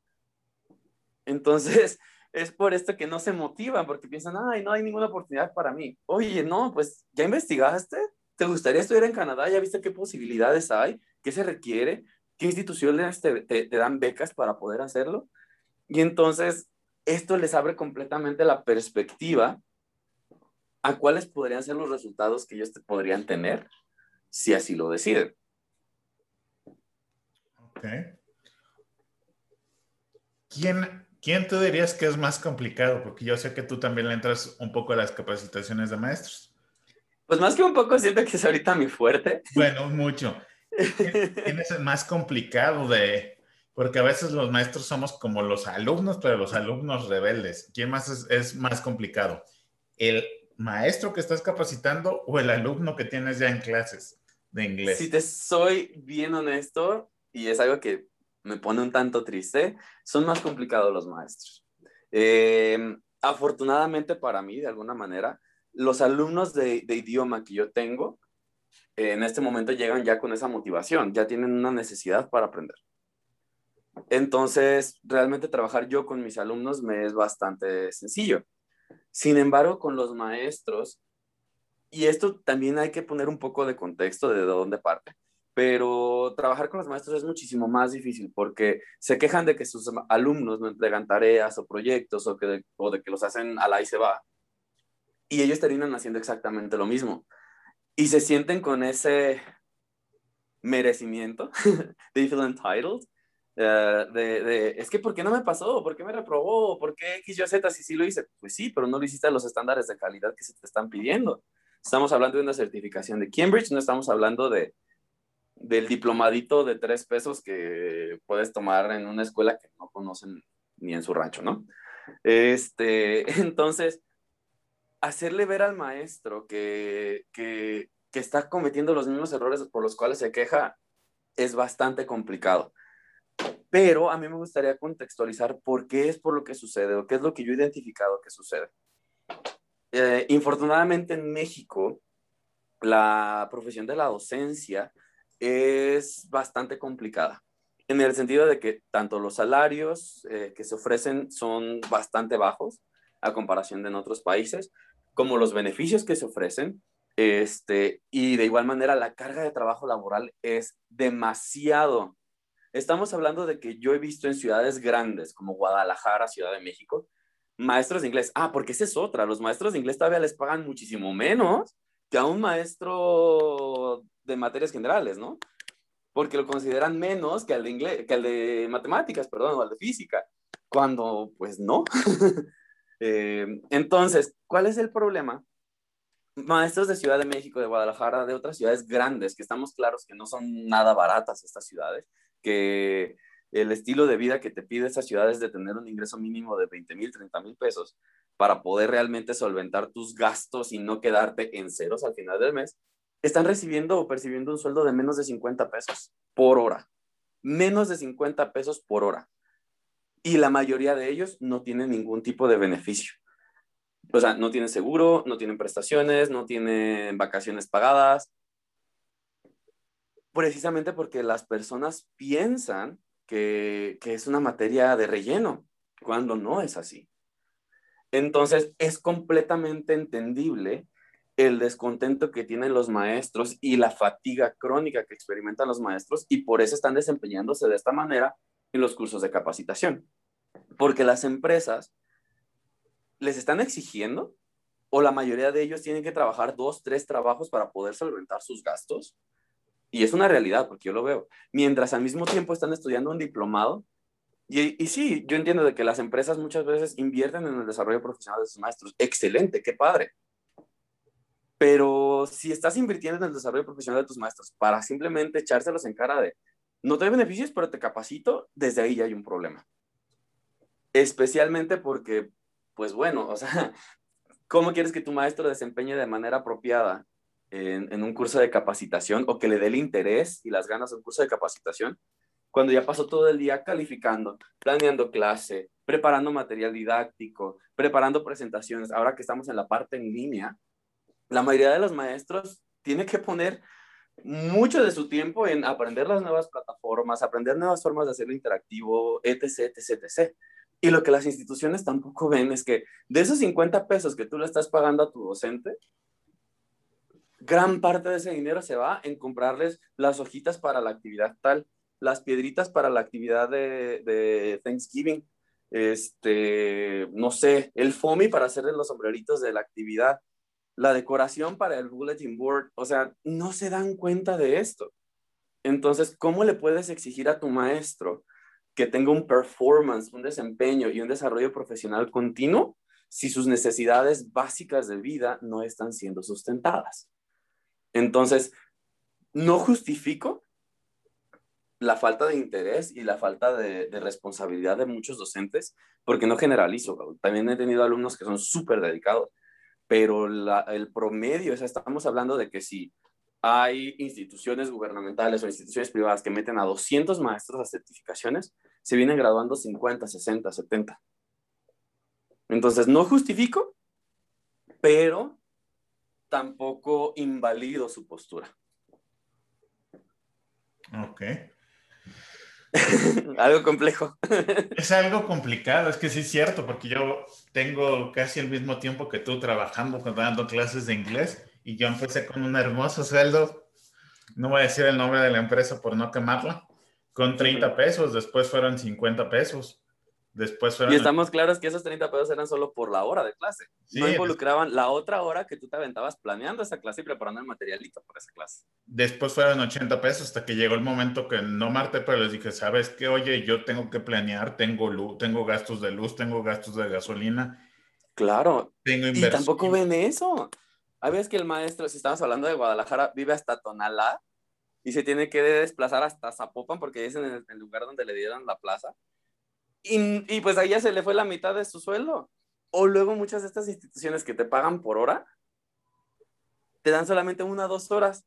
Entonces, (laughs) es por esto que no se motivan, porque piensan, ay, no hay ninguna oportunidad para mí. Oye, no, pues, ¿ya investigaste? ¿Te gustaría estudiar en Canadá? ¿Ya viste qué posibilidades hay? ¿Qué se requiere? ¿Qué instituciones te, te dan becas para poder hacerlo? Y entonces, esto les abre completamente la perspectiva a cuáles podrían ser los resultados que ellos podrían tener si así lo deciden. Ok. ¿Quién, ¿Quién tú dirías que es más complicado? Porque yo sé que tú también le entras un poco a las capacitaciones de maestros. Pues más que un poco siento que es ahorita mi fuerte. Bueno, mucho. (laughs) ¿Quién es el más complicado de...? Porque a veces los maestros somos como los alumnos, pero los alumnos rebeldes. ¿Quién más es, es más complicado? ¿El maestro que estás capacitando o el alumno que tienes ya en clases de inglés? Si te soy bien honesto, y es algo que me pone un tanto triste, son más complicados los maestros. Em, afortunadamente para mí, de alguna manera, los alumnos de, idioma que yo tengo en este momento llegan ya con esa motivación, ya tienen una necesidad para aprender. Entonces, realmente trabajar yo con mis alumnos me es bastante sencillo. Sin embargo, con los maestros, y esto también hay que poner un poco de contexto de dónde parte, pero trabajar con los maestros es muchísimo más difícil porque se quejan de que sus alumnos no entregan tareas o proyectos o, que de, o de que los hacen a la y se va. Y ellos terminan haciendo exactamente lo mismo. Y se sienten con ese merecimiento, (laughs) they feel entitled, eh, de, de, es que ¿por qué no me pasó? ¿Por qué me reprobó? ¿Por qué X, Y, Z si sí lo hice? Pues sí, pero no lo hiciste a los estándares de calidad que se te están pidiendo. Estamos hablando de una certificación de Cambridge, no estamos hablando de, del diplomadito de tres pesos que puedes tomar en una escuela que no conocen ni en su rancho, ¿no? Este, (laughs) entonces, hacerle ver al maestro que, que, que está cometiendo los mismos errores por los cuales se queja es bastante complicado. Pero a mí me gustaría contextualizar por qué es por lo que sucede o qué es lo que yo he identificado que sucede. Eh, infortunadamente en México, la profesión de la docencia es bastante complicada, en el sentido de que tanto los salarios eh, que se ofrecen son bastante bajos a comparación de en otros países, como los beneficios que se ofrecen, este, y de igual manera la carga de trabajo laboral es demasiado Estamos hablando de que yo he visto en ciudades grandes como Guadalajara, Ciudad de México, maestros de inglés. Ah, porque esa es otra. Los maestros de inglés todavía les pagan muchísimo menos que a un maestro de materias generales, ¿no? Porque lo consideran menos que al de inglés, que al de matemáticas, perdón, o al de física, cuando pues no. (laughs) Eh, entonces, ¿cuál es el problema? Maestros de Ciudad de México, de Guadalajara, de otras ciudades grandes, que estamos claros que no son nada baratas estas ciudades, que el estilo de vida que te pide esa ciudad es de tener un ingreso mínimo de 20 mil, 30 mil pesos para poder realmente solventar tus gastos y no quedarte en ceros al final del mes, están recibiendo o percibiendo un sueldo de menos de 50 pesos por hora. Menos de 50 pesos por hora. Y la mayoría de ellos no tienen ningún tipo de beneficio. O sea, no tienen seguro, no tienen prestaciones, no tienen vacaciones pagadas, precisamente porque las personas piensan que, que, es una materia de relleno, cuando no es así. Entonces, es completamente entendible el descontento que tienen los maestros y la fatiga crónica que experimentan los maestros y por eso están desempeñándose de esta manera en los cursos de capacitación. Porque las empresas les están exigiendo o la mayoría de ellos tienen que trabajar dos, tres trabajos para poder solventar sus gastos y es una realidad, porque yo lo veo. Mientras al mismo tiempo están estudiando un diplomado. Y, sí, yo entiendo de que las empresas muchas veces invierten en el desarrollo profesional de sus maestros. Excelente, qué padre. Pero si estás invirtiendo en el desarrollo profesional de tus maestros para simplemente echárselos en cara de no te beneficios, pero te capacito, desde ahí ya hay un problema. Especialmente porque, pues bueno, o sea, (laughs) ¿cómo quieres que tu maestro desempeñe de manera apropiada en, un curso de capacitación o que le dé el interés y las ganas de un curso de capacitación, cuando ya pasó todo el día calificando, planeando clase, preparando material didáctico, preparando presentaciones, ahora que estamos en la parte en línea, la mayoría de los maestros tiene que poner mucho de su tiempo en aprender las nuevas plataformas, aprender nuevas formas de hacerlo interactivo, etc., etc., etc. Y lo que las instituciones tampoco ven es que de esos 50 pesos que tú le estás pagando a tu docente, gran parte de ese dinero se va en comprarles las hojitas para la actividad tal, las piedritas para la actividad de, Thanksgiving, este, no sé, el FOMI para hacerle los sombreritos de la actividad, la decoración para el bulletin board, o sea, no se dan cuenta de esto. Entonces, ¿cómo le puedes exigir a tu maestro que tenga un performance, un desempeño y un desarrollo profesional continuo si sus necesidades básicas de vida no están siendo sustentadas? Entonces, no justifico la falta de interés y la falta de, responsabilidad de muchos docentes, porque no generalizo. También he tenido alumnos que son súper dedicados, pero el promedio, o estamos hablando de que si hay instituciones gubernamentales o instituciones privadas que meten a 200 maestros a certificaciones, se vienen graduando 50, 60, 70. Entonces, no justifico, pero tampoco invalido su postura. Ok. (laughs) algo complejo. (laughs) es algo complicado, es que sí es cierto, porque yo tengo casi el mismo tiempo que tú trabajando, dando clases de inglés, y yo empecé con un hermoso sueldo, no voy a decir el nombre de la empresa por no quemarla, con 30 pesos, después fueron 50 pesos. Después Y estamos claros que esos 30 pesos eran solo por la hora de clase. no involucraban la otra hora que tú te aventabas planeando esa clase y preparando el materialito para esa clase. Después fueron 80 pesos hasta que llegó el momento que no Marte, pero les dije, ¿sabes qué? Oye, yo tengo que planear, tengo luz, tengo gastos de luz, tengo gastos de gasolina. Claro. Tengo Y tampoco ven eso. Hay veces que el maestro, si estamos hablando de Guadalajara, vive hasta Tonalá y se tiene que desplazar hasta Zapopan porque es en el lugar donde le dieron la plaza y, pues ahí ya se le fue la mitad de su sueldo. O luego muchas de estas instituciones que te pagan por hora, te dan solamente una o dos horas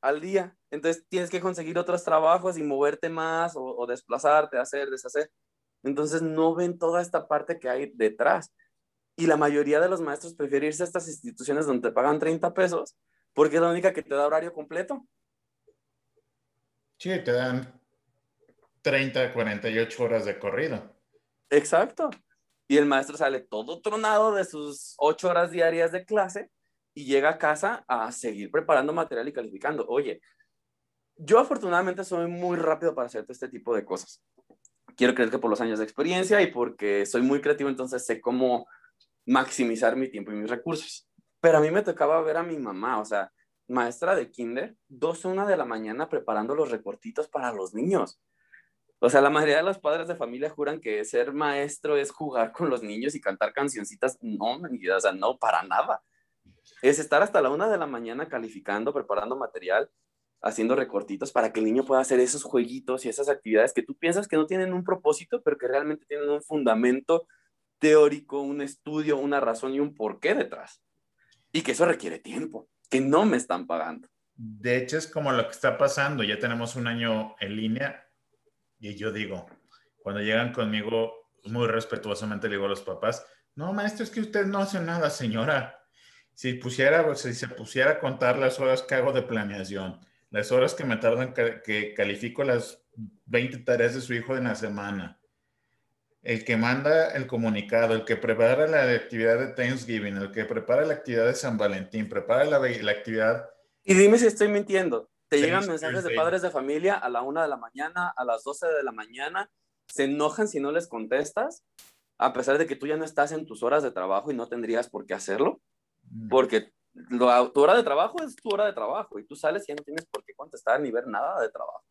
al día. Entonces tienes que conseguir otros trabajos y moverte más o, desplazarte, hacer, deshacer. Entonces no ven toda esta parte que hay detrás. Y la mayoría de los maestros prefieren irse a estas instituciones donde te pagan 30 pesos porque es la única que te da horario completo. Sí, te dan 30, 48 horas de corrido. Exacto. Y el maestro sale todo tronado de sus 8 horas diarias de clase y llega a casa a seguir preparando material y calificando. Oye, yo afortunadamente soy muy rápido para hacer este tipo de cosas. Quiero creer que por los años de experiencia y porque soy muy creativo, entonces sé cómo maximizar mi tiempo y mis recursos. Pero a mí me tocaba ver a mi mamá, o sea, maestra de kinder, 12, 1 de la mañana preparando los recortitos para los niños. O sea, la mayoría de los padres de familia juran que ser maestro es jugar con los niños y cantar cancioncitas. No, o sea, no, para nada. Es estar hasta la una de la mañana calificando, preparando material, haciendo recortitos para que el niño pueda hacer esos jueguitos y esas actividades que tú piensas que no tienen un propósito, pero que realmente tienen un fundamento teórico, un estudio, una razón y un porqué detrás. Y que eso requiere tiempo, que no me están pagando. De hecho, es como lo que está pasando. Ya tenemos un año en línea y yo digo, cuando llegan conmigo, muy respetuosamente le digo a los papás, no, maestro, es que usted no hace nada, señora. Si pusiera, si se pusiera a contar las horas que hago de planeación, las horas que me tardan que califico las 20 tareas de su hijo en la semana, el que manda el comunicado, el que prepara la actividad de Thanksgiving, el que prepara la actividad de San Valentín, prepara la, la actividad... Y dime si estoy mintiendo. Te llegan mensajes de padres de familia a la una de la mañana, a las 12 de la mañana, se enojan si no les contestas, a pesar de que tú ya no estás en tus horas de trabajo y no tendrías por qué hacerlo, mm. porque tu hora de trabajo es tu hora de trabajo y tú sales y ya no tienes por qué contestar ni ver nada de trabajo.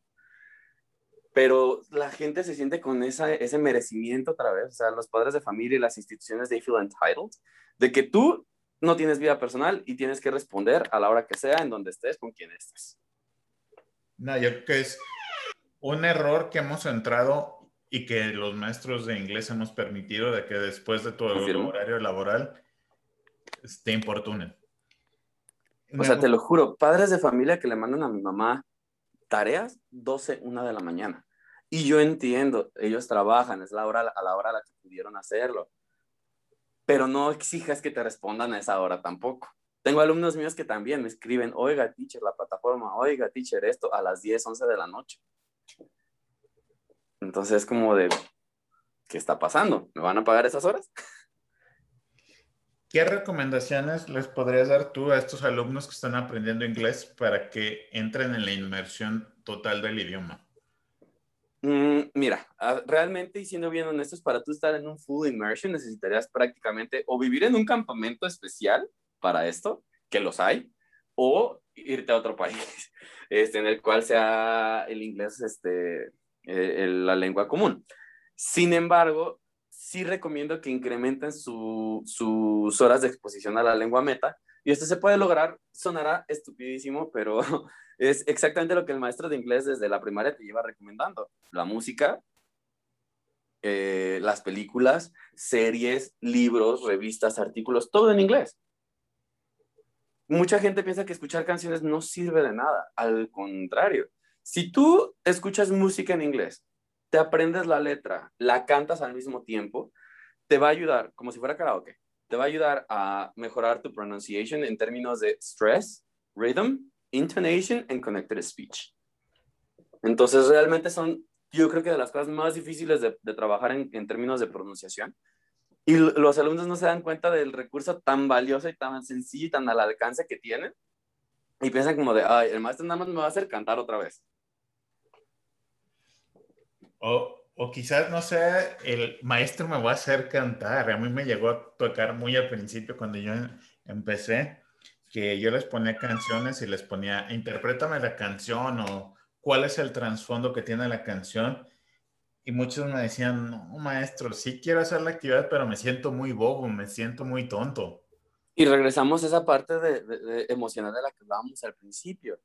Pero la gente se siente con esa, ese merecimiento otra vez, o sea, los padres de familia y las instituciones, they feel entitled, de que tú no tienes vida personal y tienes que responder a la hora que sea, en donde estés, con quien estés. No, yo creo que es un error que hemos entrado y que los maestros de inglés hemos permitido de que después de tu horario laboral te importunen. O sea, te lo juro, padres de familia que le mandan a mi mamá tareas 12, una de la mañana. Y yo entiendo, ellos trabajan, es la hora a la hora a la que pudieron hacerlo. Pero no exijas que te respondan a esa hora tampoco. Tengo alumnos míos que también me escriben, oiga, teacher, la plataforma, oiga, teacher, esto, a las 10, 11 de la noche. Entonces es como de, ¿qué está pasando? ¿Me van a pagar esas horas? ¿Qué recomendaciones les podrías dar tú a estos alumnos que están aprendiendo inglés para que entren en la inmersión total del idioma? Mm, mira, realmente y siendo bien honestos, para tú estar en un full immersion necesitarías prácticamente o vivir en un campamento especial para esto, que los hay, o irte a otro país (laughs) este, en el cual sea el inglés este, eh, la lengua común. Sin embargo, sí recomiendo que incrementen sus horas de exposición a la lengua meta. Y esto se puede lograr, sonará estupidísimo, pero (laughs) es exactamente lo que el maestro de inglés desde la primaria te lleva recomendando. La música, eh, las películas, series, libros, revistas, artículos, todo en inglés mucha gente piensa que escuchar canciones no sirve de nada. Al contrario, si tú escuchas música en inglés, te aprendes la letra, la cantas al mismo tiempo, te va a ayudar, como si fuera karaoke, te va a ayudar a mejorar tu pronunciation en términos de stress, rhythm, intonation and connected speech. Entonces, realmente son, yo creo que de las cosas más difíciles de, trabajar en, en, términos de pronunciación. Y los alumnos no se dan cuenta del recurso tan valioso y tan sencillo y tan al alcance que tienen. Y piensan como de, ay, el maestro nada más me va a hacer cantar otra vez. O, o quizás, no sé, el maestro me va a hacer cantar. A mí me llegó a tocar muy al principio cuando yo empecé, que yo les ponía canciones y les ponía, interprétame la canción o cuál es el trasfondo que tiene la canción. Y muchos me decían, no, maestro, sí quiero hacer la actividad, pero me siento muy bobo, me siento muy tonto. Y regresamos a esa parte de, emocional de la que hablábamos al principio.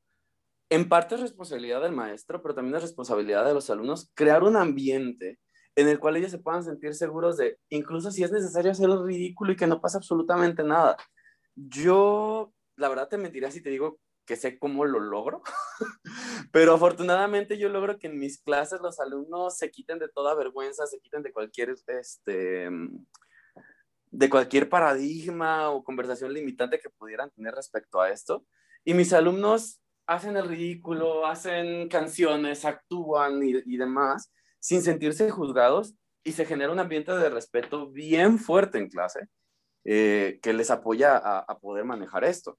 En parte es responsabilidad del maestro, pero también es responsabilidad de los alumnos crear un ambiente en el cual ellos se puedan sentir seguros de, incluso si es necesario hacerlo ridículo y que no pasa absolutamente nada. Yo, la verdad, te mentiría si te digo que sé cómo lo logro, (laughs) pero afortunadamente yo logro que en mis clases los alumnos se quiten de toda vergüenza, se quiten de cualquier, este, de cualquier paradigma o conversación limitante que pudieran tener respecto a esto. Y mis alumnos hacen el ridículo, hacen canciones, actúan y, demás sin sentirse juzgados y se genera un ambiente de respeto bien fuerte en clase eh, que les apoya a, a poder manejar esto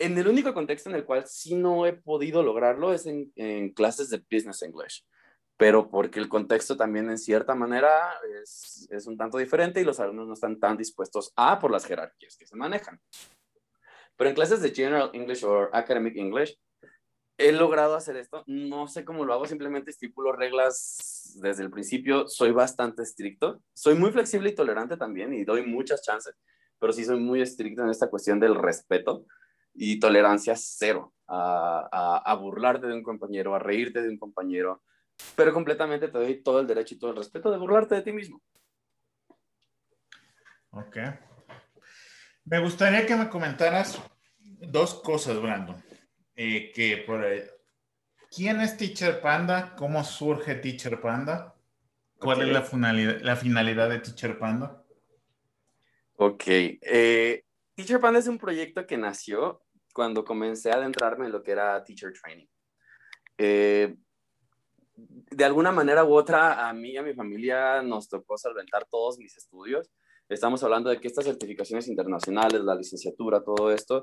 en el único contexto en el cual sí no he podido lograrlo es en, clases de Business English, pero porque el contexto también en cierta manera es, es, un tanto diferente y los alumnos no están tan dispuestos a por las jerarquías que se manejan. Pero en clases de General English o Academic English, he logrado hacer esto. No sé cómo lo hago, simplemente estipulo reglas desde el principio. Soy bastante estricto. Soy muy flexible y tolerante también y doy muchas chances, pero sí soy muy estricto en esta cuestión del respeto y tolerancia cero a, a, burlarte de un compañero, a reírte de un compañero, pero completamente te doy todo el derecho y todo el respeto de burlarte de ti mismo. Ok. Me gustaría que me comentaras dos cosas, Brandon. Eh, que por ¿Quién es Teacher Panda? ¿Cómo surge Teacher Panda? ¿Cuál es la finalidad, la finalidad de Teacher Panda? Ok. Eh, Teacher Panda es un proyecto que nació cuando comencé a adentrarme en lo que era teacher training. Eh, de alguna manera u otra, a mí y a mi familia nos tocó solventar todos mis estudios. Estamos hablando de que estas certificaciones internacionales, la licenciatura, todo esto,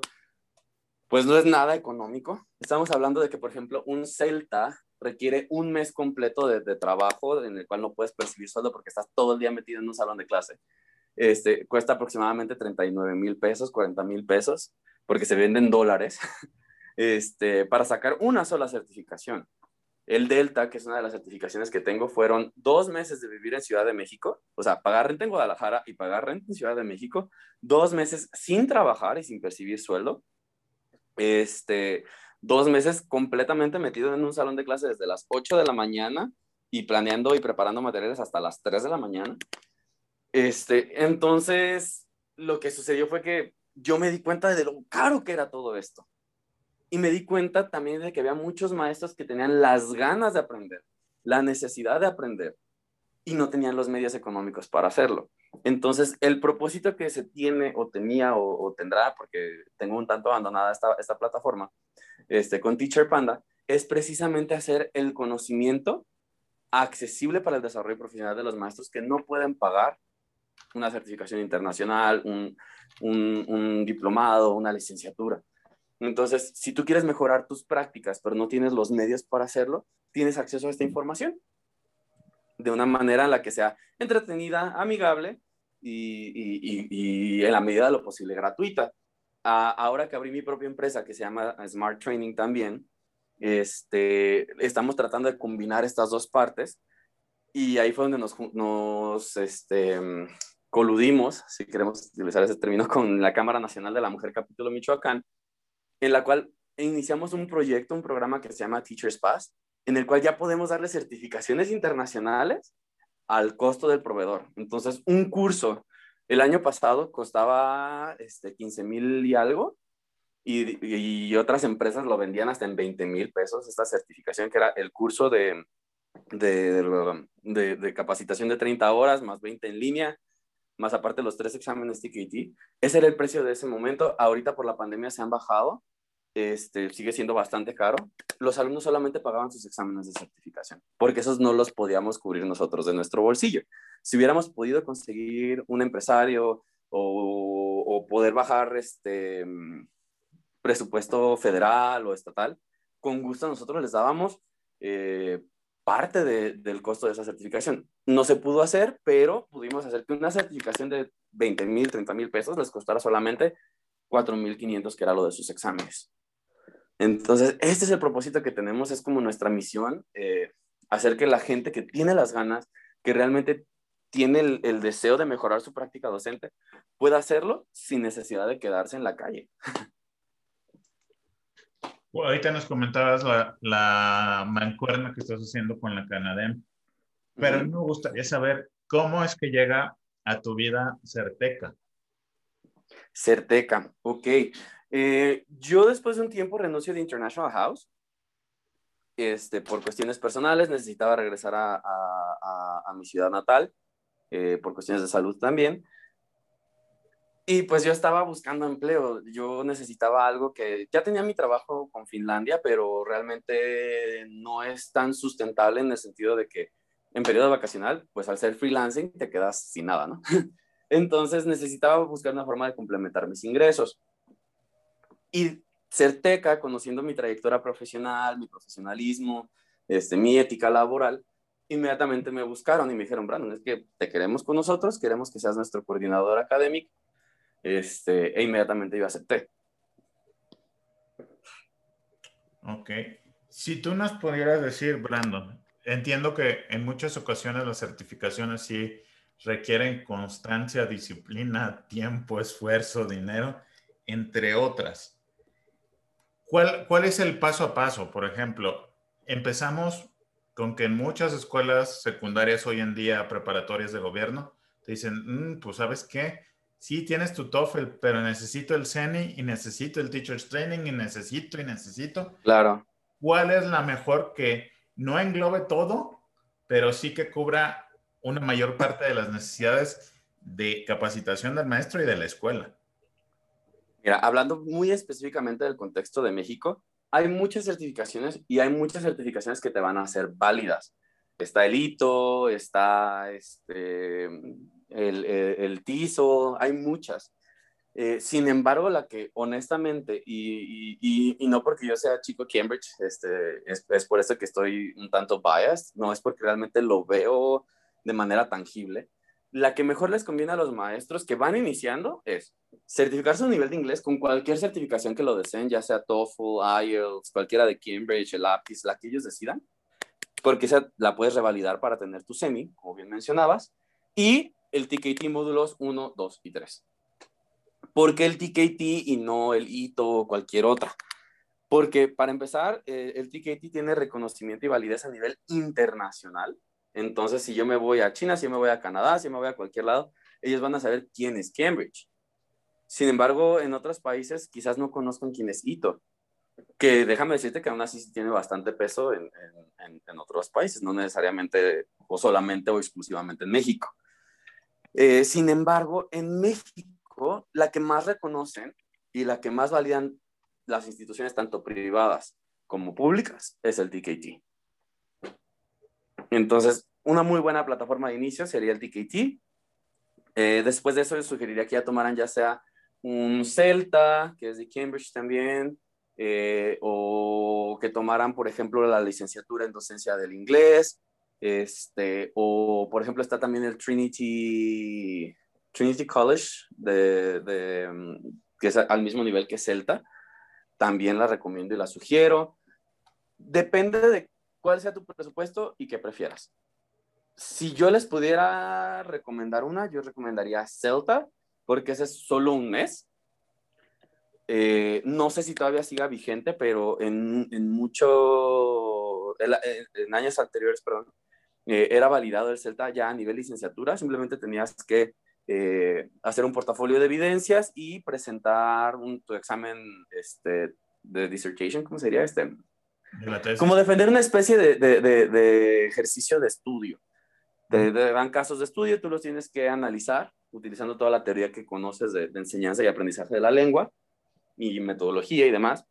pues no es nada económico. Estamos hablando de que, por ejemplo, un CELTA requiere un mes completo de, de, trabajo en el cual no puedes percibir sueldo porque estás todo el día metido en un salón de clase este, cuesta aproximadamente 39 mil pesos, 40 mil pesos, porque se venden dólares, (laughs) este, para sacar una sola certificación. El Delta, que es una de las certificaciones que tengo, fueron dos meses de vivir en Ciudad de México, o sea, pagar renta en Guadalajara y pagar renta en Ciudad de México, dos meses sin trabajar y sin percibir sueldo, este, dos meses completamente metido en un salón de clase desde las 8 de la mañana y planeando y preparando materiales hasta las 3 de la mañana. Este, entonces, lo que sucedió fue que yo me di cuenta de lo caro que era todo esto. Y me di cuenta también de que había muchos maestros que tenían las ganas de aprender, la necesidad de aprender, y no tenían los medios económicos para hacerlo. Entonces, el propósito que se tiene o tenía o, tendrá, porque tengo un tanto abandonada esta, esta plataforma, este, con Teacher Panda, es precisamente hacer el conocimiento accesible para el desarrollo profesional de los maestros que no pueden pagar una certificación internacional, un, un, diplomado, una licenciatura. Entonces, si tú quieres mejorar tus prácticas, pero no tienes los medios para hacerlo, tienes acceso a esta información de una manera en la que sea entretenida, amigable y, y, y, en la medida de lo posible gratuita. ahora que abrí mi propia empresa que se llama Smart Training también, este, estamos tratando de combinar estas dos partes y ahí fue donde nos, nos este, coludimos, si queremos utilizar ese término, (laughs) con la Cámara Nacional de la Mujer Capítulo Michoacán, en la cual iniciamos un proyecto, un programa que se llama Teachers Pass, en el cual ya podemos darle certificaciones internacionales al costo del proveedor. Entonces, un curso el año pasado costaba este, 15 mil y algo, y, y, otras empresas lo vendían hasta en 20 mil pesos, esta certificación que era el curso de, de, de, capacitación de 30 horas más 20 en línea, más aparte los tres exámenes TKT. Ese era el precio de ese momento. Ahorita por la pandemia se han bajado, este, sigue siendo bastante caro. Los alumnos solamente pagaban sus exámenes de certificación, porque esos no los podíamos cubrir nosotros de nuestro bolsillo. Si hubiéramos podido conseguir un empresario o, poder bajar este presupuesto federal o estatal, con gusto nosotros les dábamos eh, parte del costo de esa certificación. No se pudo hacer, pero pudimos hacer que una certificación de 20 mil, 30 mil pesos les costara solamente 4 mil 500, que era lo de sus exámenes. Entonces, este es el propósito que tenemos, es como nuestra misión, eh, hacer que la gente que tiene las ganas, que realmente tiene el, deseo de mejorar su práctica docente, pueda hacerlo sin necesidad de quedarse en la calle. (laughs) ahorita nos comentabas la, mancuerna que estás haciendo con la Canadem, pero me gustaría saber cómo es que llega a tu vida Certeca. Certeca, ok. Eh, yo después de un tiempo renuncio de International House. Este, por cuestiones personales necesitaba regresar a, mi ciudad natal, eh, por cuestiones de salud también. Y pues yo estaba buscando empleo, yo necesitaba algo que ya tenía mi trabajo con Finlandia, pero realmente no es tan sustentable en el sentido de que en periodo vacacional, pues al ser freelancing te quedas sin nada, ¿no? (laughs) Entonces necesitaba buscar una forma de complementar mis ingresos. Y Certeca, conociendo mi trayectoria profesional, mi profesionalismo, este, mi ética laboral, inmediatamente me buscaron y me dijeron, Brandon, es que te queremos con nosotros, queremos que seas nuestro coordinador académico este, e inmediatamente yo acepté. Ok. Si tú nos pudieras decir, Brandon, entiendo que en muchas ocasiones las certificaciones sí requieren constancia, disciplina, tiempo, esfuerzo, dinero, entre otras. ¿Cuál, ¿Cuál es el paso a paso? Por ejemplo, empezamos con que en muchas escuelas secundarias hoy en día, preparatorias de gobierno, te dicen, mm, pues sabes qué, sí tienes tu TOEFL, pero necesito el CENI y necesito el Teacher's Training y necesito y necesito. Claro. ¿Cuál es la mejor que no englobe todo, pero sí que cubra una mayor parte de las necesidades de capacitación del maestro y de la escuela? Mira, hablando muy específicamente del contexto de México, hay muchas certificaciones y hay muchas certificaciones que te van a ser válidas. Está el hito, está este, el, el, TISO, hay muchas. Eh, sin embargo, la que honestamente, y, y, y, no porque yo sea chico Cambridge, este, es, es, por eso que estoy un tanto biased, no es porque realmente lo veo de manera tangible. La que mejor les conviene a los maestros que van iniciando es certificarse un nivel de inglés con cualquier certificación que lo deseen, ya sea TOEFL, IELTS, cualquiera de Cambridge, el APIS, la que ellos decidan, porque esa la puedes revalidar para tener tu semi, como bien mencionabas, y el TKT módulos 1, 2 y 3. ¿Por qué el TKT y no el ITO o cualquier otra? Porque para empezar, eh, el TKT tiene reconocimiento y validez a nivel internacional. Entonces, si yo me voy a China, si me voy a Canadá, si me voy a cualquier lado, ellos van a saber quién es Cambridge. Sin embargo, en otros países quizás no conozcan quién es ITO, que déjame decirte que aún así tiene bastante peso en, en, en otros países, no necesariamente o solamente o exclusivamente en México. Eh, sin embargo, en México, la que más reconocen y la que más validan las instituciones, tanto privadas como públicas, es el TKT. Entonces, una muy buena plataforma de inicio sería el TKT. Eh, después de eso, yo sugeriría que ya tomaran ya sea un Celta, que es de Cambridge también, eh, o que tomaran, por ejemplo, la licenciatura en docencia del inglés, este, o por ejemplo está también el Trinity, Trinity College, de, mm, que es al mismo nivel que Celta. También la recomiendo y la sugiero. Depende de cuál sea tu presupuesto y qué prefieras. Si yo les pudiera recomendar una, yo recomendaría Celta, porque ese es solo un mes. Eh, no sé si todavía siga vigente, pero en, en mucho, en años anteriores, perdón, eh, era validado el CELTA ya a nivel licenciatura, simplemente tenías que eh, hacer un portafolio de evidencias y presentar un, tu examen este, de dissertation, ¿cómo sería? Este, como defender una especie de, de, de, ejercicio de estudio. Te, dan casos de estudio, tú los tienes que analizar utilizando toda la teoría que conoces de, de enseñanza y aprendizaje de la lengua y metodología y demás,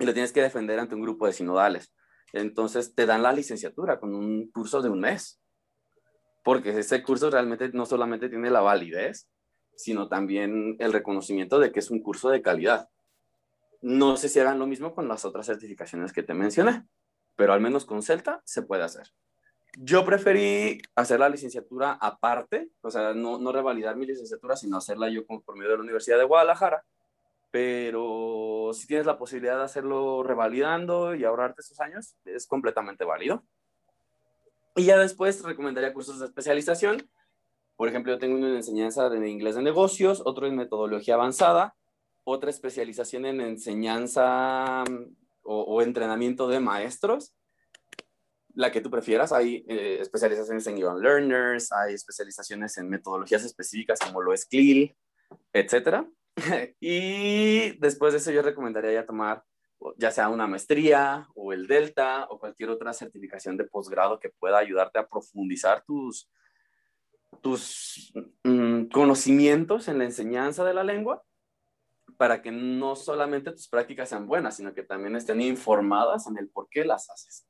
y lo tienes que defender ante un grupo de sinodales. Entonces te dan la licenciatura con un curso de un mes, porque ese curso realmente no solamente tiene la validez, sino también el reconocimiento de que es un curso de calidad. No sé si hagan lo mismo con las otras certificaciones que te mencioné, pero al menos con Celta se puede hacer. Yo preferí hacer la licenciatura aparte, o sea, no, no revalidar mi licenciatura, sino hacerla yo por medio de la Universidad de Guadalajara, pero si tienes la posibilidad de hacerlo revalidando y ahorrarte esos años, es completamente válido. Y ya después recomendaría cursos de especialización. Por ejemplo, yo tengo uno en enseñanza de inglés de negocios, otro en metodología avanzada, otra especialización en enseñanza mm, o, entrenamiento de maestros, la que tú prefieras. Hay eh, especializaciones en Young Learners, hay especializaciones en metodologías específicas como lo es CLIL, etcétera. (laughs) y después de eso yo recomendaría ya tomar ya sea una maestría o el Delta o cualquier otra certificación de posgrado que pueda ayudarte a profundizar tus, tus mm, conocimientos en la enseñanza de la lengua para que no solamente tus prácticas sean buenas, sino que también estén informadas en el por qué las haces.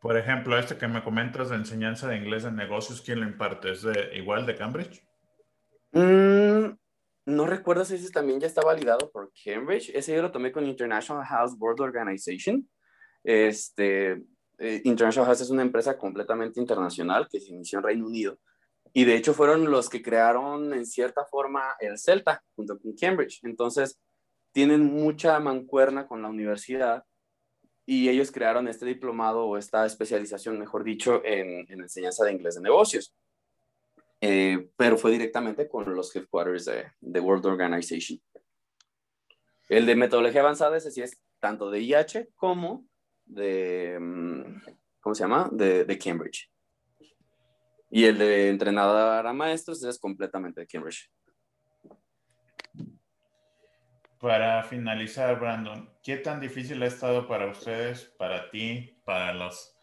Por ejemplo, este que me comentas de enseñanza de inglés en negocios, ¿quién lo imparte? ¿Es de, igual de Cambridge? Mm, no recuerdo si ese también ya está validado por Cambridge. Ese yo lo tomé con International House World Organization. Este, eh, International House es una empresa completamente internacional que se inició en Reino Unido. Y de hecho fueron los que crearon en cierta forma el CELTA junto con Cambridge. Entonces, tienen mucha mancuerna con la universidad y ellos crearon este diplomado o esta especialización, mejor dicho, en enseñanza de inglés de negocios. Eh, pero fue directamente con los headquarters de, de, World Organization. El de metodología avanzada, ese sí es tanto de IH como de, mm, ¿cómo se llama? De, de Cambridge. Y el de entrenador a maestros es completamente de Cambridge. Para finalizar, Brandon, ¿qué tan difícil ha estado para ustedes, para ti, para los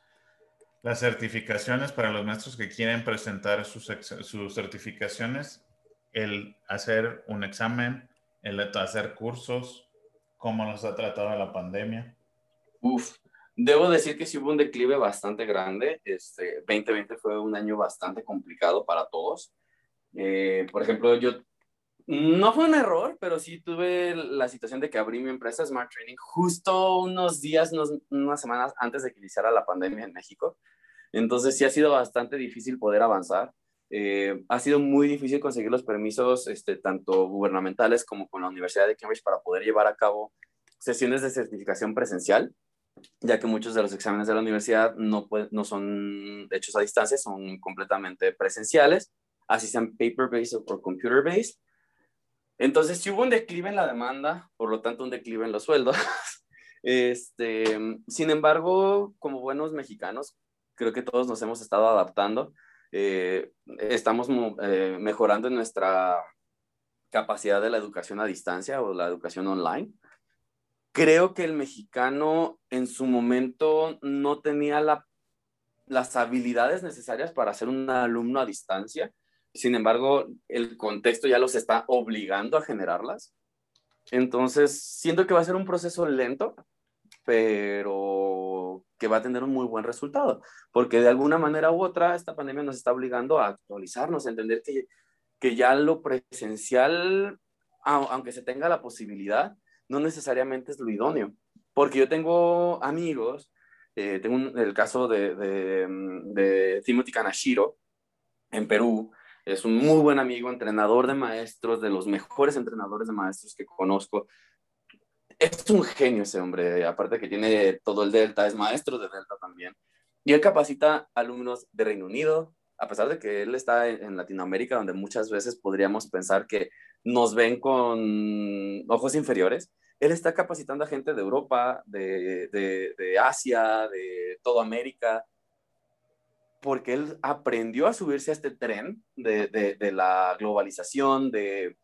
las certificaciones para los maestros que quieren presentar sus, sus certificaciones, el hacer un examen, el hacer cursos, cómo nos ha tratado la pandemia. Uf, debo decir que sí hubo un declive bastante grande. Este 2020 fue un año bastante complicado para todos. Eh, por ejemplo, yo no fue un error, pero sí tuve la situación de que abrí mi empresa Smart Training justo unos días, unas semanas antes de que iniciara la pandemia en México. Entonces sí ha sido bastante difícil poder avanzar. Eh, ha sido muy difícil conseguir los permisos, este, tanto gubernamentales como con la Universidad de Cambridge, para poder llevar a cabo sesiones de certificación presencial, ya que muchos de los exámenes de la universidad no, son hechos a distancia, son completamente presenciales, así sean paper-based o computer-based. Entonces, sí hubo un declive en la demanda, por lo tanto, un declive en los sueldos. (laughs) Este, sin embargo, como buenos mexicanos, creo que todos nos hemos estado adaptando. Eh, estamos eh, mejorando nuestra capacidad de la educación a distancia o la educación online. Creo que el mexicano en su momento no tenía las habilidades necesarias para ser un alumno a distancia. Sin embargo, el contexto ya los está obligando a generarlas. Entonces, siento que va a ser un proceso lento, pero que va a tener un muy buen resultado, porque de alguna manera u otra esta pandemia nos está obligando a actualizarnos, a entender que, que ya lo presencial, aunque se tenga la posibilidad, no necesariamente es lo idóneo, porque yo tengo amigos, eh, tengo el caso de, de, de Timothy Kanashiro en Perú, es un muy buen amigo, entrenador de maestros, de los mejores entrenadores de maestros que conozco, es un genio ese hombre, aparte que tiene todo el Delta, es maestro de Delta también. Y él capacita alumnos de Reino Unido, a pesar de que él está en, Latinoamérica, donde muchas veces podríamos pensar que nos ven con ojos inferiores. Él está capacitando a gente de Europa, de, de Asia, de toda América, porque él aprendió a subirse a este tren de, la globalización, de,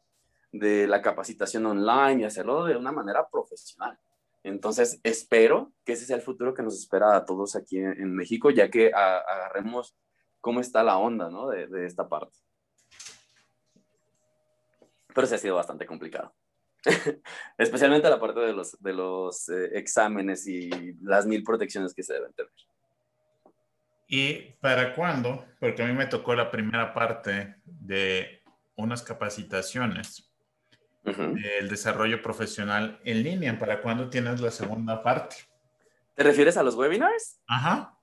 de la capacitación online y hacerlo de una manera profesional. Entonces, espero que ese sea el futuro que nos espera a todos aquí en, México, ya que agarremos cómo está la onda, ¿no? De, esta parte. Pero sí ha sido bastante complicado. (laughs) Especialmente la parte de los, de los eh, exámenes y las mil protecciones que se deben tener. ¿Y para cuándo? Porque a mí me tocó la primera parte de unas capacitaciones del desarrollo profesional en línea. ¿Para cuándo tienes la segunda parte? ¿Te refieres a los webinars? Ajá.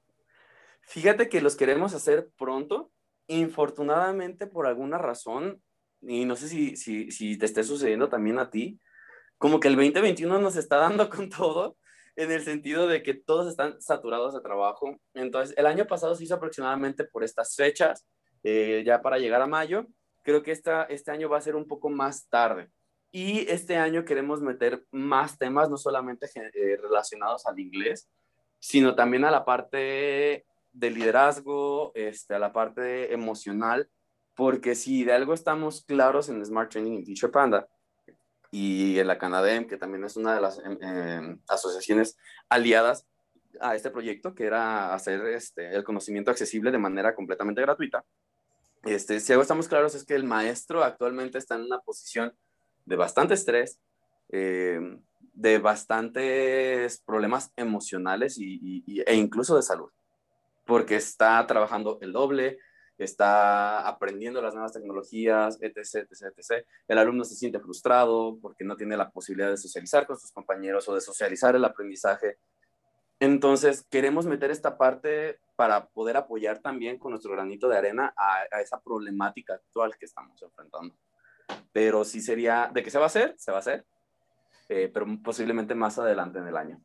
Fíjate que los queremos hacer pronto. Infortunadamente, por alguna razón, y no sé si, si, si te esté sucediendo también a ti, como que el 2021 nos está dando con todo en el sentido de que todos están saturados de trabajo. Entonces, el año pasado se hizo aproximadamente por estas fechas, eh, ya para llegar a mayo. Creo que esta, este año va a ser un poco más tarde. Y este año queremos meter más temas, no solamente eh, relacionados al inglés, sino también a la parte de liderazgo, este, a la parte emocional, porque si de algo estamos claros en Smart Training y Teacher Panda, y en la Canadem, que también es una de las em, em, asociaciones aliadas a este proyecto, que era hacer este, el conocimiento accesible de manera completamente gratuita. Este, si algo estamos claros es que el maestro actualmente está en una posición de bastante estrés, em, de bastantes problemas emocionales y, e incluso de salud, porque está trabajando el doble, está aprendiendo las nuevas tecnologías, etc, etc, etc. El alumno se siente frustrado porque no tiene la posibilidad de socializar con sus compañeros o de socializar el aprendizaje. Entonces, queremos meter esta parte para poder apoyar también con nuestro granito de arena a, esa problemática actual que estamos enfrentando. Pero sí sería, ¿de qué se va a hacer? Se va a hacer, eh, pero posiblemente más adelante en el año.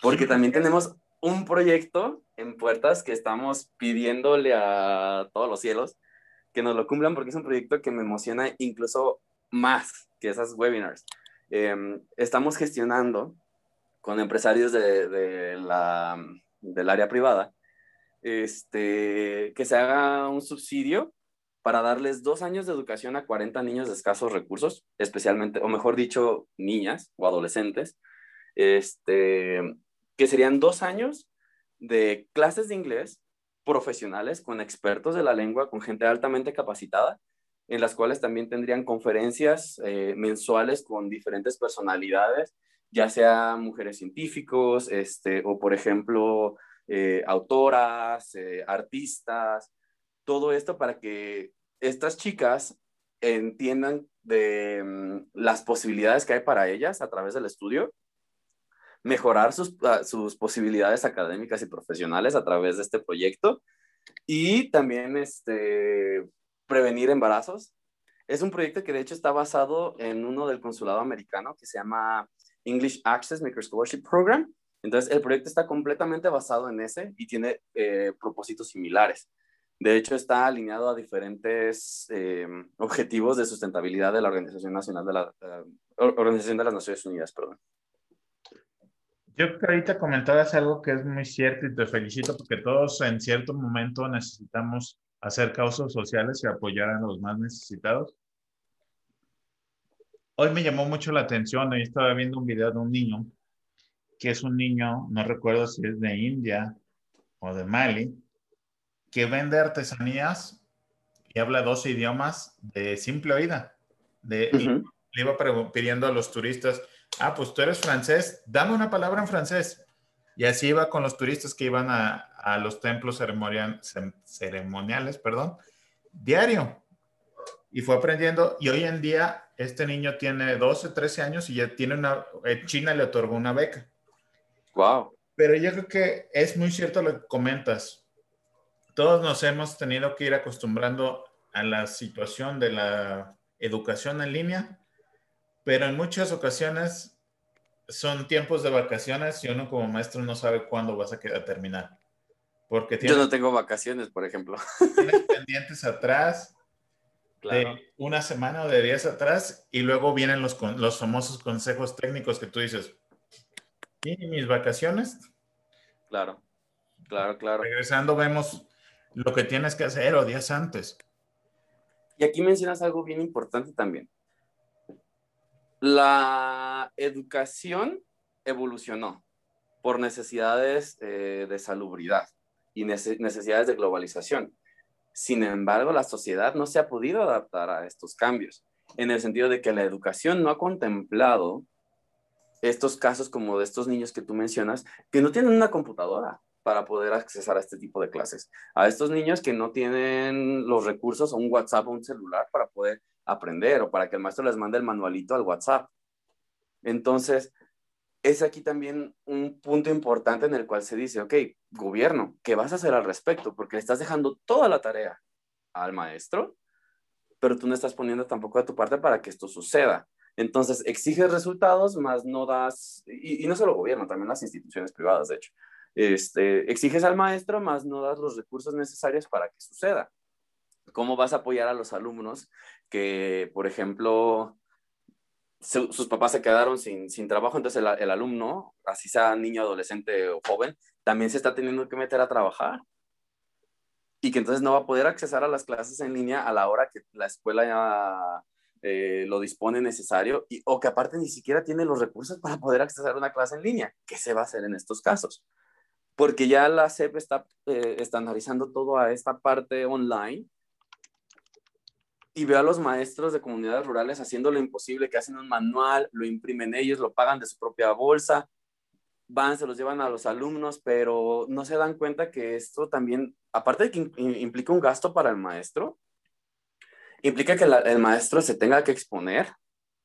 Porque también tenemos un proyecto en puertas que estamos pidiéndole a todos los cielos que nos lo cumplan porque es un proyecto que me emociona incluso más que esas webinars. Em, estamos gestionando con empresarios de, la, del área privada este, que se haga un subsidio para darles dos años de educación a 40 niños de escasos recursos, especialmente, o mejor dicho, niñas o adolescentes, este, que serían dos años de clases de inglés profesionales con expertos de la lengua, con gente altamente capacitada, en las cuales también tendrían conferencias eh, mensuales con diferentes personalidades, ya sea mujeres científicos, este, o por ejemplo, eh, autoras, eh, artistas, todo esto para que estas chicas entiendan de mm, las posibilidades que hay para ellas a través del estudio mejorar sus, ah, sus posibilidades académicas y profesionales a través de este proyecto y también este, prevenir embarazos. Es un proyecto que de hecho está basado en uno del consulado americano que se llama English Access Maker Scholarship Program. Entonces, el proyecto está completamente basado en ese y tiene eh, propósitos similares. De hecho, está alineado a diferentes eh, objetivos de sustentabilidad de la Organización Nacional de la eh, Organización de las Naciones Unidas, perdón. Yo creo que ahorita comentabas algo que es muy cierto y te felicito porque todos en cierto momento necesitamos hacer causas sociales y apoyar a los más necesitados. Hoy me llamó mucho la atención, hoy estaba viendo un video de un niño, que es un niño, no recuerdo si es de India o de Mali, que vende artesanías y habla dos idiomas de simple oída. De, Le iba pidiendo a los turistas, ah, pues tú eres francés, dame una palabra en francés. Y así iba con los turistas que iban a, los templos ceremoniales, perdón, diario. Y fue aprendiendo. Y hoy en día este niño tiene 12, 13 años y ya tiene una, China le otorgó una beca. Wow. Pero yo creo que es muy cierto lo que comentas. Todos nos hemos tenido que ir acostumbrando a la situación de la educación en línea pero en muchas ocasiones son tiempos de vacaciones y uno como maestro no sabe cuándo vas a quedar terminar. Porque Yo no tengo vacaciones, por ejemplo. Tienes pendientes atrás de una semana o de días atrás y luego vienen los, los famosos consejos técnicos que tú dices, ¿y mis vacaciones? Claro, claro, claro. Regresando vemos lo que tienes que hacer o días antes. Y aquí mencionas algo bien importante también. La educación evolucionó por necesidades eh, de salubridad y necesidades de globalización. Sin embargo, la sociedad no se ha podido adaptar a estos cambios, en el sentido de que la educación no ha contemplado estos casos como de estos niños que tú mencionas, que no tienen una computadora para poder accesar a este tipo de clases. A estos niños que no tienen los recursos o un WhatsApp o un celular para poder aprender o para que el maestro les mande el manualito al WhatsApp. Entonces, es aquí también un punto importante en el cual se dice, ok, gobierno, ¿qué vas a hacer al respecto? Porque le estás dejando toda la tarea al maestro, pero tú no estás poniendo tampoco de tu parte para que esto suceda. Entonces, exiges resultados, más no das, y, no solo gobierno, también las instituciones privadas, de hecho, este, exiges al maestro, más no das los recursos necesarios para que suceda. ¿Cómo vas a apoyar a los alumnos que, por ejemplo, sus papás se quedaron sin, sin trabajo, entonces el, alumno, así sea niño, adolescente o joven, también se está teniendo que meter a trabajar. Y que entonces no va a poder accesar a las clases en línea a la hora que la escuela ya eh, lo dispone necesario, y, o que aparte ni siquiera tiene los recursos para poder accesar a una clase en línea. ¿Qué se va a hacer en estos casos? Porque ya la SEP está eh, estandarizando todo a esta parte online. Y veo a los maestros de comunidades rurales haciendo lo imposible, que hacen un manual, lo imprimen ellos, lo pagan de su propia bolsa, van, se los llevan a los alumnos, pero no se dan cuenta que esto también, aparte de que implica un gasto para el maestro, implica que el maestro se tenga que exponer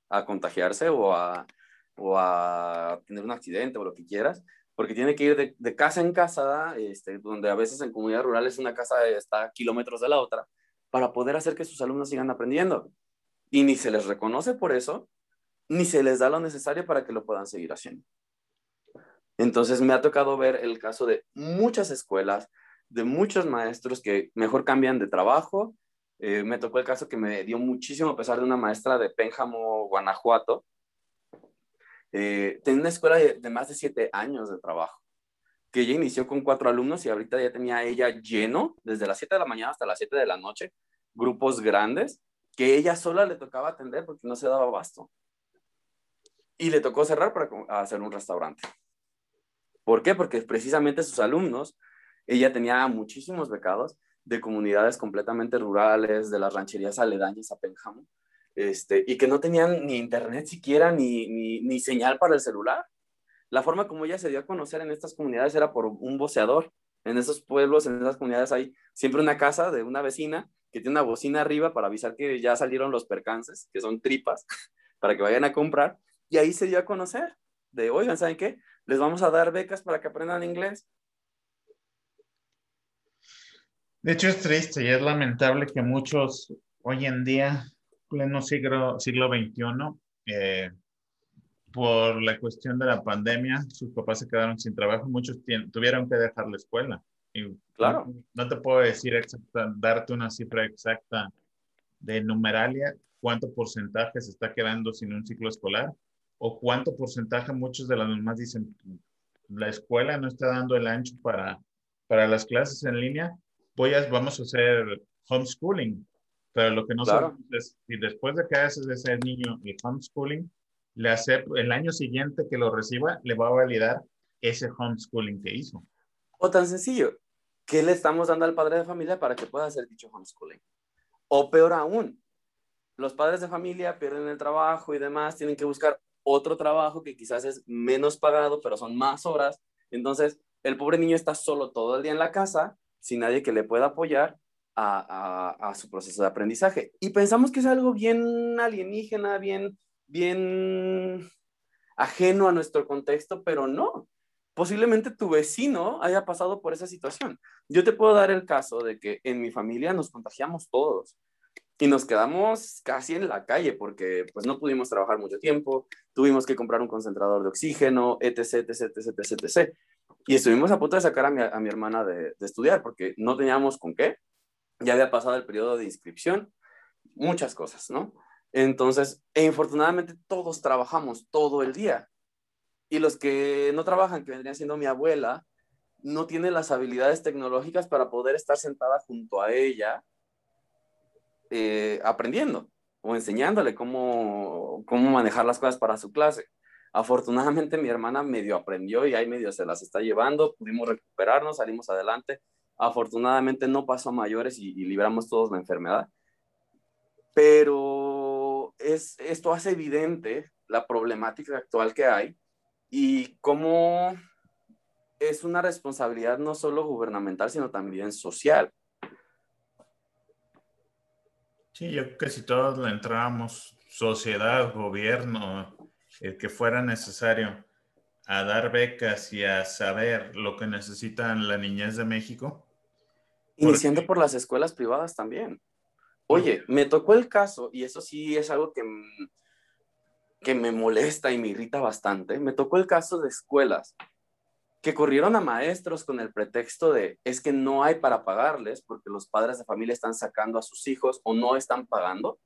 a contagiarse o a, o a tener un accidente o lo que quieras, porque tiene que ir de, de casa en casa, este, donde a veces en comunidades rurales una casa está a kilómetros de la otra, para poder hacer que sus alumnos sigan aprendiendo. Y ni se les reconoce por eso, ni se les da lo necesario para que lo puedan seguir haciendo. Entonces me ha tocado ver el caso de muchas escuelas, de muchos maestros que mejor cambian de trabajo. Eh, me tocó el caso que me dio muchísimo pesar de una maestra de Pénjamo, Guanajuato. Eh, tenía una escuela de, de, más de siete años de trabajo, que ella inició con cuatro alumnos y ahorita ya tenía ella lleno desde las 7 de la mañana hasta las 7 de la noche grupos grandes que ella sola le tocaba atender porque no se daba abasto. Y le tocó cerrar para hacer un restaurante. ¿Por qué? Porque precisamente sus alumnos, ella tenía muchísimos becados de comunidades completamente rurales, de las rancherías aledañas a Pénjamo, este, y que no tenían ni internet siquiera, ni, ni, señal para el celular. La forma como ella se dio a conocer en estas comunidades era por un voceador. En esos pueblos, en esas comunidades hay siempre una casa de una vecina que tiene una bocina arriba para avisar que ya salieron los percances, que son tripas, (laughs) para que vayan a comprar. Y ahí se dio a conocer de, oigan, ¿saben qué? Les vamos a dar becas para que aprendan inglés. De hecho, es triste y es lamentable que muchos hoy en día, pleno siglo, siglo XXI, eh, por la cuestión de la pandemia, sus papás se quedaron sin trabajo, muchos tuvieron que dejar la escuela. Claro. No, te puedo decir exacta, darte una cifra exacta de numeralia, cuánto porcentaje se está quedando sin un ciclo escolar o cuánto porcentaje muchos de las mamás dicen la escuela no está dando el ancho para, para las clases en línea, voy a, vamos a hacer homeschooling. Pero lo que no sabemos es si después de que haces ese niño el homeschooling, le hace, el año siguiente que lo reciba, le va a validar ese homeschooling que hizo. O tan sencillo, ¿qué le estamos dando al padre de familia para que pueda hacer dicho homeschooling? O peor aún, los padres de familia pierden el trabajo y demás, tienen que buscar otro trabajo que quizás es menos pagado, pero son más horas. Entonces, el pobre niño está solo todo el día en la casa, sin nadie que le pueda apoyar a, su proceso de aprendizaje. Y pensamos que es algo bien alienígena, bien, bien ajeno a nuestro contexto, pero no posiblemente tu vecino haya pasado por esa situación. Yo te puedo dar el caso de que en mi familia nos contagiamos todos y nos quedamos casi en la calle porque pues no pudimos trabajar mucho tiempo, tuvimos que comprar un concentrador de oxígeno, etc, etc, etc, etc. Y estuvimos a punto de sacar a mi, hermana de estudiar porque no teníamos con qué. Ya había pasado el periodo de inscripción, muchas cosas, ¿no? Entonces, e infortunadamente todos trabajamos todo el día y los que no trabajan, que vendrían siendo mi abuela, no tiene las habilidades tecnológicas para poder estar sentada junto a ella eh, aprendiendo o enseñándole cómo, cómo manejar las cosas para su clase. Afortunadamente mi hermana medio aprendió y ahí medio se las está llevando, pudimos recuperarnos, salimos adelante, Afortunadamente no pasó a mayores y, libramos todos la enfermedad. Pero es, esto hace evidente la problemática actual que hay y cómo es una responsabilidad no solo gubernamental, sino también social. Sí, yo creo que si todos le entramos, sociedad, gobierno, el que fuera necesario, a dar becas y a saber lo que necesitan la niñez de México. Iniciando por las escuelas privadas también. Oye, me tocó el caso, y eso sí es algo que, que me molesta y me irrita bastante, me tocó el caso de escuelas que corrieron a maestros con el pretexto de es que no hay para pagarles porque los padres de familia están sacando a sus hijos o no están pagando.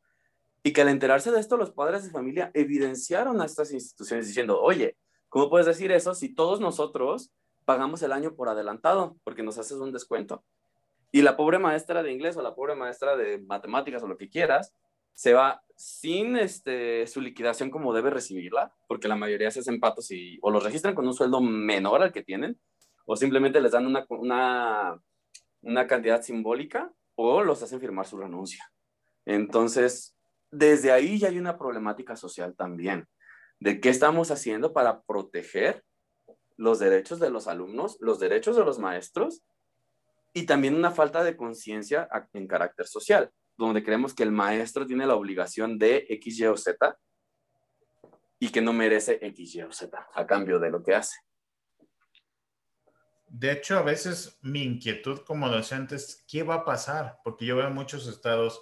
Y que al enterarse de esto, los padres de familia evidenciaron a estas instituciones diciendo, oye, ¿cómo puedes decir eso si todos nosotros pagamos el año por adelantado porque nos haces un descuento? Y la pobre maestra de inglés o la pobre maestra de matemáticas o lo que quieras, se va sin este, su liquidación como debe recibirla, porque la mayoría se hacen patos y o los registran con un sueldo menor al que tienen, o simplemente les dan una, una, una cantidad simbólica, o los hacen firmar su renuncia. Entonces, desde ahí ya hay una problemática social también, de qué estamos haciendo para proteger los derechos de los alumnos, los derechos de los maestros, y también una falta de conciencia en carácter social donde creemos que el maestro tiene la obligación de X, Y o Z y que no merece X, Y o Z a cambio de lo que hace. De hecho, a veces mi inquietud como docente es qué va a pasar, porque yo veo muchos estados,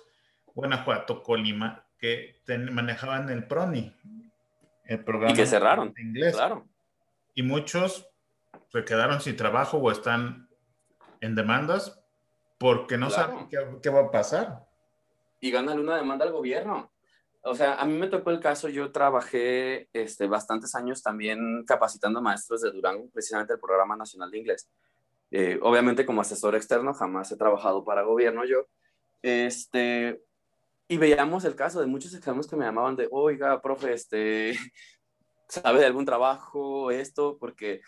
Guanajuato, Colima, que manejaban el PRONI, el programa y que cerraron, de inglés. Claro. Y muchos se quedaron sin trabajo o están en demandas porque no saben qué, va a pasar y gánale una demanda al gobierno. O sea, a mí me tocó el caso, yo trabajé este, bastantes años también capacitando maestros de Durango, precisamente el Programa Nacional de Inglés. Eh, obviamente como asesor externo, jamás he trabajado para gobierno yo. Este, y veíamos el caso de muchos exámenes que me llamaban de, oiga, profe, este, (laughs) ¿sabe de algún trabajo, esto? Porque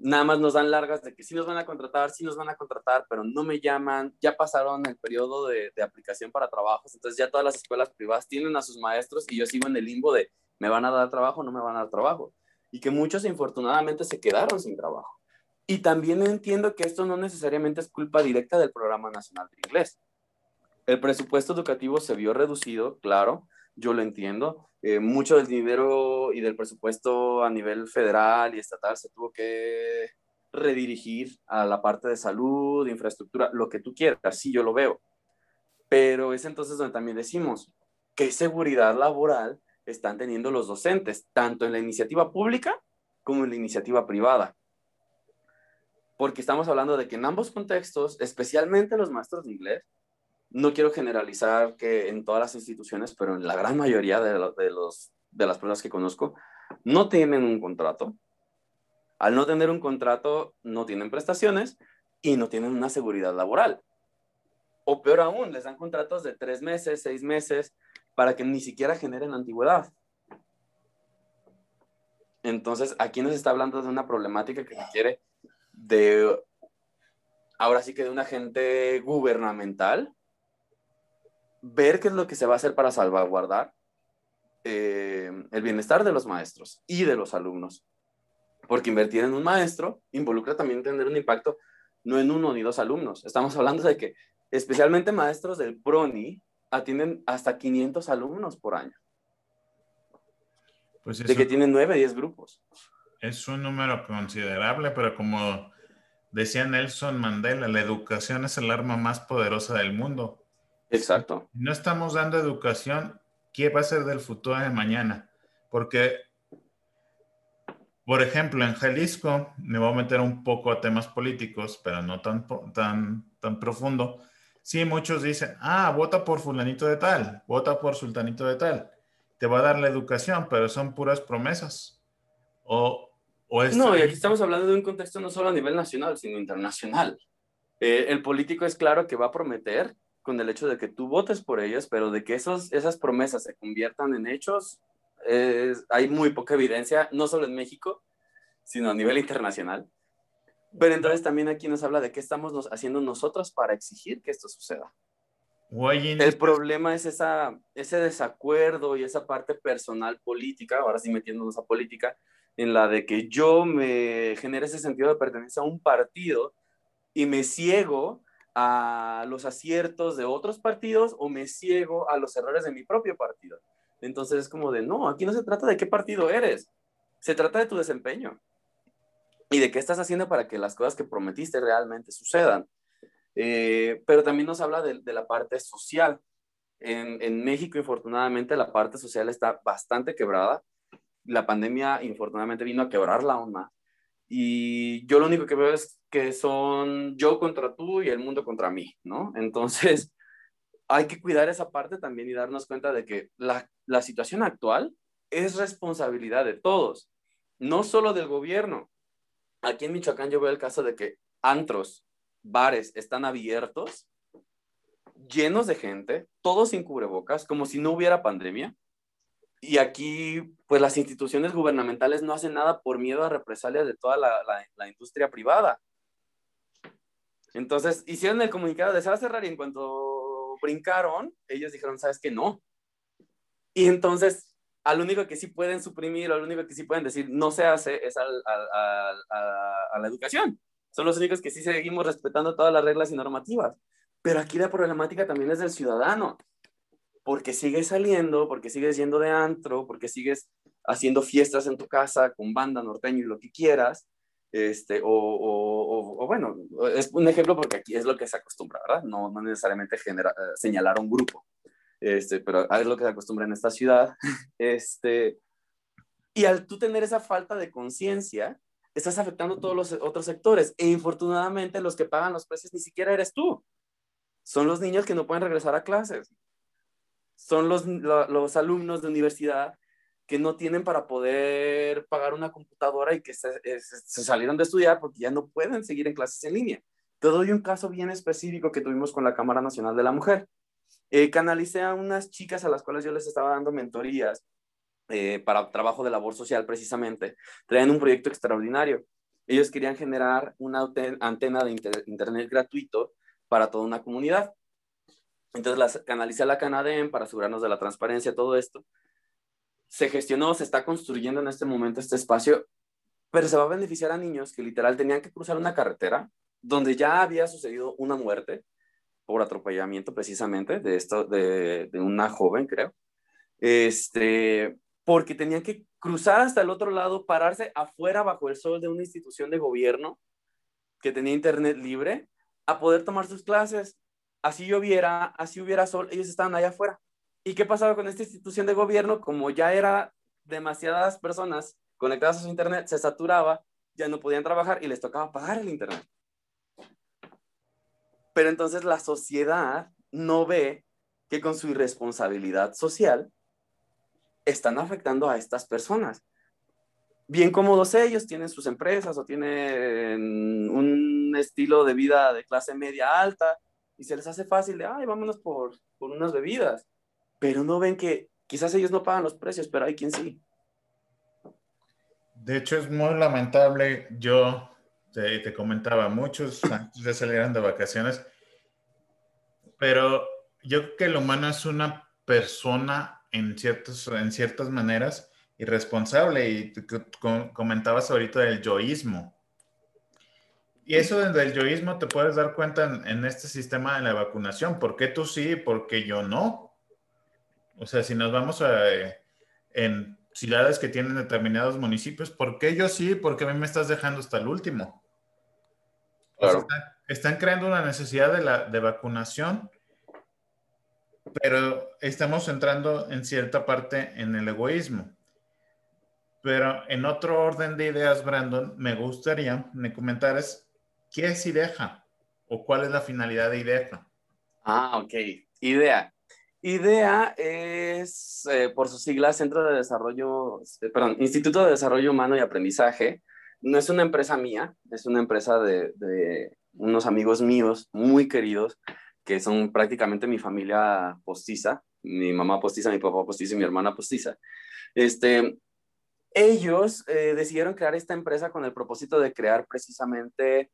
nada más nos dan largas de que sí nos van a contratar, sí nos van a contratar, pero no me llaman, ya pasaron el periodo de, aplicación para trabajos, entonces ya todas las escuelas privadas tienen a sus maestros y yo sigo en el limbo de me van a dar trabajo, no me van a dar trabajo. Y que muchos infortunadamente se quedaron sin trabajo. Y también entiendo que esto no necesariamente es culpa directa del Programa Nacional de Inglés. El presupuesto educativo se vio reducido, claro, yo lo entiendo. Eh, mucho del dinero y del presupuesto a nivel federal y estatal se tuvo que redirigir a la parte de salud, infraestructura, lo que tú quieras, sí, yo lo veo. Pero es entonces donde también decimos, ¿qué seguridad laboral están teniendo los docentes, tanto en la iniciativa pública como en la iniciativa privada? Porque estamos hablando de que en ambos contextos, especialmente los maestros de inglés, no quiero generalizar que en todas las instituciones, pero en la gran mayoría de, los, de las personas que conozco, no tienen un contrato. Al no tener un contrato, no tienen prestaciones y no tienen una seguridad laboral. O peor aún, les dan contratos de tres meses, seis meses, para que ni siquiera generen antigüedad. Entonces, aquí nos está hablando de una problemática que requiere de, ahora sí que de un agente gubernamental ver qué es lo que se va a hacer para salvaguardar eh, el bienestar de los maestros y de los alumnos. Porque invertir en un maestro involucra también tener un impacto no en uno ni dos alumnos. Estamos hablando de que especialmente maestros del PRONI atienden hasta 500 alumnos por año. Pues de que tienen 9, 10 grupos. Es un número considerable, pero como decía Nelson Mandela, la educación es el arma más poderosa del mundo. Exacto. no estamos dando educación, ¿qué va a ser del futuro de mañana? Porque, por ejemplo, en Jalisco, me voy a meter un poco a temas políticos, pero no tan, tan, tan profundo. Sí, muchos dicen, ah, vota por fulanito de tal, vota por sultanito de tal. Te va a dar la educación, pero son puras promesas. O, o No, y aquí estamos hablando de un contexto no solo a nivel nacional, sino internacional. Eh, el político es claro que va a prometer con el hecho de que tú votes por ellos, pero de que esos, esas promesas se conviertan en hechos, hay muy poca evidencia, no solo en México, sino a nivel internacional. Pero entonces también aquí nos habla de qué estamos haciendo nosotros para exigir que esto suceda. El problema es esa, ese desacuerdo y esa parte personal política, ahora sí metiéndonos a política, en la de que yo me genere ese sentido de pertenencia a un partido y me ciego a los aciertos de otros partidos o me ciego a los errores de mi propio partido. Entonces es como de, no, aquí no se trata de qué partido eres, se trata de tu desempeño y de qué estás haciendo para que las cosas que prometiste realmente sucedan. Eh, pero también nos habla de, la parte social. En, en, México, infortunadamente, la parte social está bastante quebrada. La pandemia, infortunadamente, vino a quebrarla aún más. Y yo lo único que veo es que son yo contra tú y el mundo contra mí, ¿no? (laughs) Entonces, hay que cuidar esa parte también y darnos cuenta de que la, la situación actual es responsabilidad de todos, no solo del gobierno. Aquí en Michoacán yo veo el caso de que antros, bares están abiertos, llenos de gente, todos sin cubrebocas, como si no hubiera pandemia. Y aquí, pues las instituciones gubernamentales no hacen nada por miedo a represalias de toda la, industria privada. Entonces, hicieron el comunicado de se cerrar y en cuanto brincaron, ellos dijeron, ¿sabes qué? No. Y entonces, al único que sí pueden suprimir, al único que sí pueden decir no se hace es a la educación son los únicos que sí seguimos respetando todas las reglas y normativas. Pero aquí la problemática también es del ciudadano, porque sigues saliendo, porque sigues yendo de antro, porque sigues haciendo fiestas en tu casa con banda norteño y lo que quieras, este, o, o, bueno, es un ejemplo porque aquí es lo que se acostumbra, ¿verdad? No, no necesariamente genera, eh, señalar un grupo, este, pero es lo que se acostumbra en esta ciudad. (laughs) Este, y al tú tener esa falta de conciencia, estás afectando todos los otros sectores. E infortunadamente los que pagan los precios ni siquiera eres tú. Son los niños que no pueden regresar a clases. Son los, los alumnos de universidad que no tienen para poder pagar una computadora y que se, se, salieron de estudiar porque ya no pueden seguir en clases en línea. Te doy un caso bien específico que tuvimos con la Cámara Nacional de la Mujer. Eh, canalicé a unas chicas a las cuales yo les estaba dando mentorías eh, para trabajo de labor social precisamente, traían un proyecto extraordinario. Ellos querían generar una antena de internet gratuito para toda una comunidad. Entonces las canalicé a la Canadem para asegurarnos de la transparencia, todo esto. Se gestionó, se está construyendo en este momento este espacio, pero se va a beneficiar a niños que literal tenían que cruzar una carretera donde ya había sucedido una muerte por atropellamiento precisamente de, esto, de, de una joven, creo. Este, porque tenían que cruzar hasta el otro lado, pararse afuera bajo el sol de una institución de gobierno que tenía internet libre, a poder tomar sus clases. Así lloviera, así hubiera sol, ellos estaban allá afuera. ¿Y qué pasaba con esta institución de gobierno? Como ya era demasiadas personas conectadas a su internet, se saturaba, ya no podían trabajar y les tocaba pagar el internet. Pero entonces la sociedad no ve que con su irresponsabilidad social están afectando a estas personas. Bien cómodos ellos, tienen sus empresas o tienen un estilo de vida de clase media alta y se les hace fácil de, ay, vámonos por, por unas bebidas. Pero no ven que quizás ellos no pagan los precios, pero hay quien sí. De hecho, es muy lamentable. Yo te, te comentaba, muchos (laughs) antes de salir de vacaciones, pero yo creo que el humano es una persona en, ciertos, en ciertas maneras irresponsable y comentabas ahorita del yoísmo. Y eso del yoísmo te puedes dar cuenta en, este sistema de la vacunación. ¿Por qué tú sí y por qué yo no? O sea, si nos vamos a, en ciudades que tienen determinados municipios, ¿por qué yo sí y por qué a mí me estás dejando hasta el último? están, creando una necesidad de, la, de vacunación pero estamos entrando en cierta parte en el egoísmo. Pero en otro orden de ideas, Brandon, me gustaría me comentaras qué es IDEJA o cuál es la finalidad de IDEJA. Ah, ok. IDEA. IDEA es, eh, por su sigla, Centro de Desarrollo, eh, perdón, Instituto de Desarrollo Humano y Aprendizaje. No es una empresa mía, es una empresa de, de unos amigos míos muy queridos que son prácticamente mi familia postiza, mi mamá postiza, mi papá postiza y mi hermana postiza. Este, ellos eh, decidieron crear esta empresa con el propósito de crear precisamente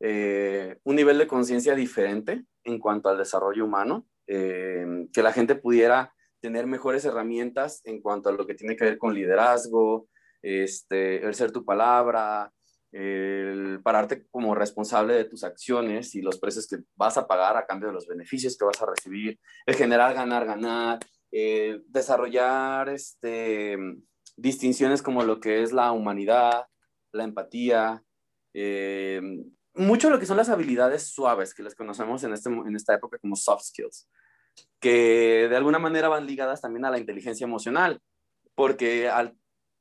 eh, un nivel de conciencia diferente en cuanto al desarrollo humano, que la gente pudiera tener mejores herramientas en cuanto a lo que tiene que ver con liderazgo, este, el ser tu palabra, el pararte como responsable de tus acciones y los precios que vas a pagar a cambio de los beneficios que vas a recibir, el generar, ganar, ganar, desarrollar este, distinciones como lo que es la humanidad, la empatía, eh, mucho lo que son las habilidades suaves que les conocemos en, este, en esta época como soft skills, que de alguna manera van ligadas también a la inteligencia emocional, porque al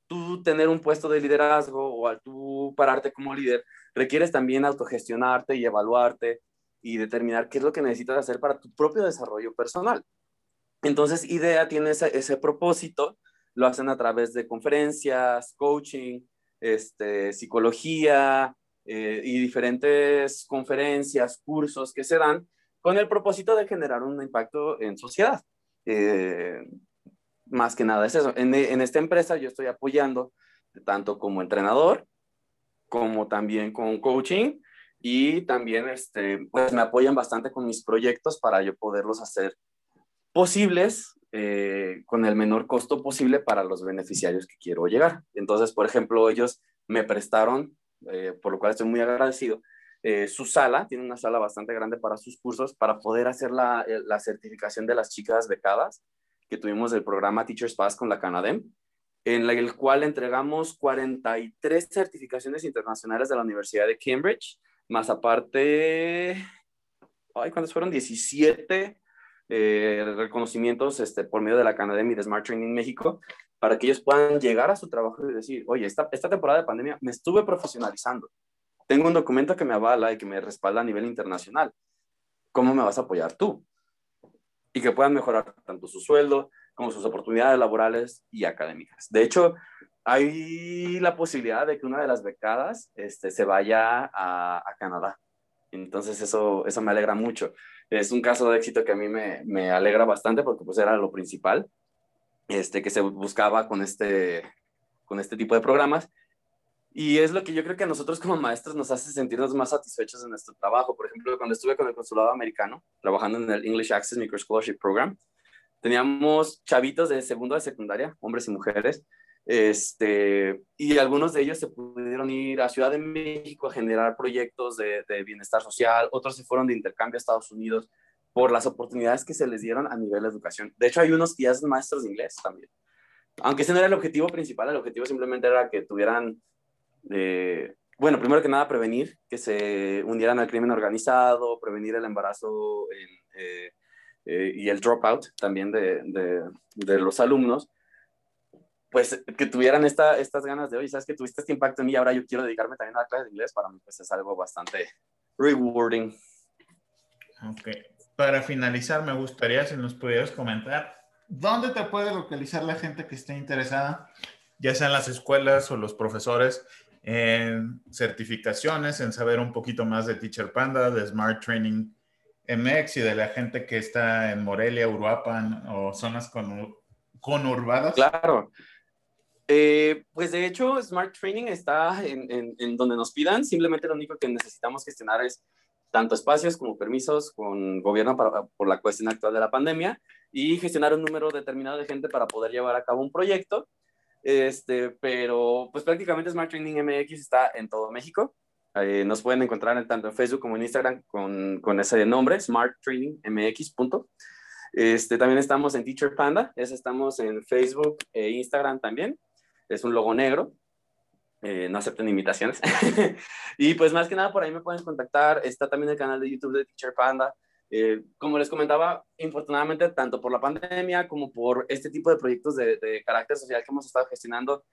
tú tener un puesto de liderazgo o al tú pararte como líder, requieres también autogestionarte y evaluarte y determinar qué es lo que necesitas hacer para tu propio desarrollo personal. Entonces, IDEA tiene ese, propósito, lo hacen a través de conferencias, coaching, este, psicología eh, y diferentes conferencias, cursos que se dan con el propósito de generar un impacto en sociedad. Eh, más que nada es eso. En, en, esta empresa yo estoy apoyando tanto como entrenador, como también con coaching y también este, pues me apoyan bastante con mis proyectos para yo poderlos hacer posibles eh, con el menor costo posible para los beneficiarios que quiero llegar. Entonces, por ejemplo, ellos me prestaron, eh, por lo cual estoy muy agradecido, eh, su sala, tiene una sala bastante grande para sus cursos, para poder hacer la, la certificación de las chicas becadas que tuvimos del programa Teachers Pass con la Canadem, en el cual entregamos 43 certificaciones internacionales de la Universidad de Cambridge, más aparte, ay, ¿cuántos fueron? 17 eh, reconocimientos este, por medio de la Canadem y de Smart Training México, para que ellos puedan llegar a su trabajo y decir, oye, esta, esta temporada de pandemia me estuve profesionalizando. Tengo un documento que me avala y que me respalda a nivel internacional. ¿Cómo me vas a apoyar tú? y que puedan mejorar tanto su sueldo como sus oportunidades laborales y académicas. De hecho, hay la posibilidad de que una de las becadas este, se vaya a, Canadá. Entonces eso, eso me alegra mucho. Es un caso de éxito que a mí me, me alegra bastante porque pues era lo principal este, que se buscaba con este, con este tipo de programas y es lo que yo creo que a nosotros como maestros nos hace sentirnos más satisfechos en nuestro trabajo. Por ejemplo, cuando estuve con el consulado americano, trabajando en el English Access Micro Scholarship Program, teníamos chavitos de segundo de secundaria, hombres y mujeres, este, y algunos de ellos se pudieron ir a Ciudad de México a generar proyectos de, de bienestar social, otros se fueron de intercambio a Estados Unidos por las oportunidades que se les dieron a nivel de educación. De hecho, hay unos que ya son maestros de inglés también. Aunque ese no era el objetivo principal, el objetivo simplemente era que tuvieran bueno, primero que nada, prevenir que se unieran al crimen organizado, prevenir el embarazo eh, eh, y el dropout también de, de, los alumnos, pues que tuvieran esta, estas ganas de, oye, sabes que tuviste este impacto en mí, ahora yo quiero dedicarme también a la clase de inglés, para mí pues es algo bastante rewarding. Ok, para finalizar me gustaría si nos pudieras comentar, ¿dónde te puede localizar la gente que esté interesada? ya sean las escuelas o los profesores en certificaciones, en saber un poquito más de Teacher Panda, de Smart Training MX y de la gente que está en Morelia, Uruapan o zonas con, conurbadas? Claro. Eh, pues de hecho, Smart Training está en, en, donde nos pidan. Simplemente lo único que necesitamos gestionar es tanto espacios como permisos con gobierno para, por la cuestión actual de la pandemia y gestionar un número determinado de gente para poder llevar a cabo un proyecto este, pero pues prácticamente Smart Training MX está en todo México. Eh, nos pueden encontrar tanto en Facebook como en Instagram con, con ese nombre, Smart Training MX. Este, también estamos en Teacher Panda, ese estamos en Facebook e Instagram también. Es un logo negro. Eh, no acepten invitaciones. (laughs) y pues más que nada por ahí me pueden contactar. Está también el canal de YouTube de Teacher Panda. Eh, como les comentaba, infortunadamente, tanto por la pandemia como por este tipo de proyectos de, carácter social que hemos estado gestionando,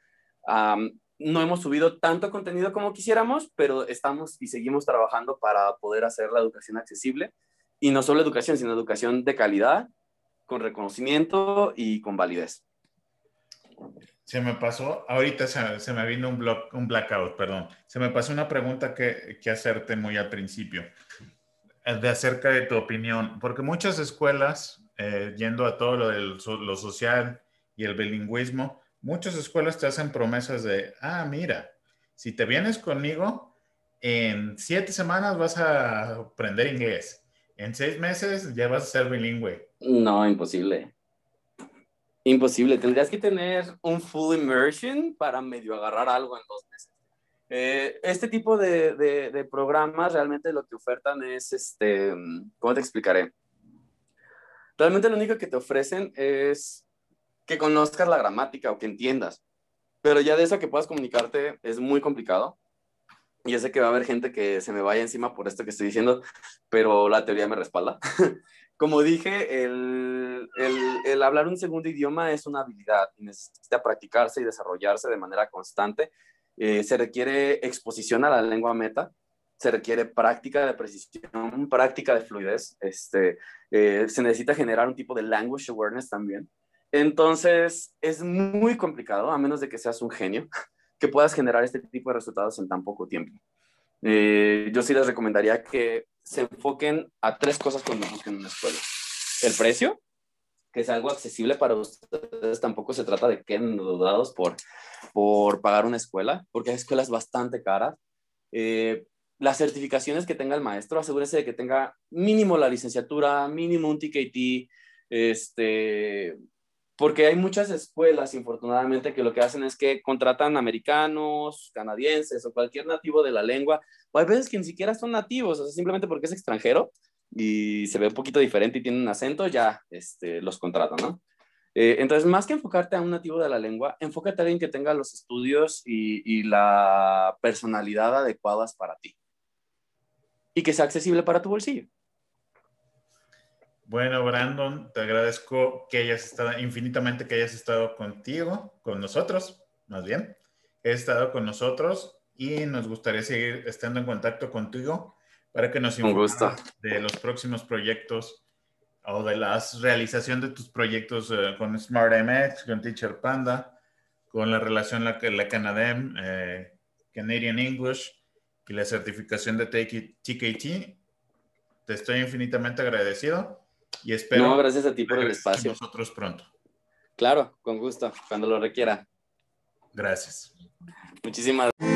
no hemos subido tanto contenido como quisiéramos, pero estamos y seguimos trabajando para poder hacer la educación accesible. Y no solo educación, sino educación de calidad, con reconocimiento y con validez. Se me pasó, ahorita se, me vino un, un blackout, perdón. Se me pasó una pregunta que, que hacerte muy al principio de acerca de tu opinión, porque muchas escuelas, eh, yendo a todo lo de lo social y el bilingüismo, muchas escuelas te hacen promesas de, ah, mira, si te vienes conmigo, en siete semanas vas a aprender inglés. En seis meses ya vas a ser bilingüe. No, imposible. Imposible. Tendrías que tener un full immersion para medio agarrar algo en dos meses. Eh, este tipo de, de, programas realmente lo que ofertan es, este, ¿cómo te explicaré? Realmente lo único que te ofrecen es que conozcas la gramática o que entiendas. Pero ya de eso que puedas comunicarte es muy complicado. Yo sé que va a haber gente que se me vaya encima por esto que estoy diciendo, pero la teoría me respalda. (laughs) Como dije, el, el, hablar un segundo idioma es una habilidad y necesita practicarse y desarrollarse de manera constante. Eh, se requiere exposición a la lengua meta, se requiere práctica de precisión, práctica de fluidez, este, eh, se necesita generar un tipo de language awareness también. Entonces, es muy complicado, a menos de que seas un genio, (laughs) que puedas generar este tipo de resultados en tan poco tiempo. Eh, yo sí les recomendaría que se enfoquen a tres cosas cuando busquen una escuela. El precio, que es algo accesible para ustedes, tampoco se trata de que dudados por, por pagar una escuela, porque hay escuelas bastante caras. Eh, las certificaciones que tenga el maestro, asegúrese de que tenga mínimo la licenciatura, mínimo un TKT, este, porque hay muchas escuelas, infortunadamente, que lo que hacen es que contratan americanos, canadienses o cualquier nativo de la lengua, o hay veces que ni siquiera son nativos, o sea, simplemente porque es extranjero y se ve un poquito diferente y tiene un acento, ya este, los contratan, ¿no? Eh, entonces, más que enfocarte a un nativo de la lengua, enfócate a alguien que tenga los estudios y, y la personalidad adecuadas para ti y que sea accesible para tu bolsillo. Bueno, Brandon, te agradezco que hayas estado, infinitamente que hayas estado contigo, con nosotros, más bien. He estado con nosotros y nos gustaría seguir estando en contacto contigo para que nos informes de los próximos proyectos o de la realización de tus proyectos eh, con Smart MX, con Teacher Panda, con la relación la, la Canadem, eh, Canadian English y la certificación de TKT. Te estoy infinitamente agradecido y espero. No, gracias a ti por el espacio. Nosotros pronto. Claro, con gusto, cuando lo requiera. Gracias. Muchísimas gracias.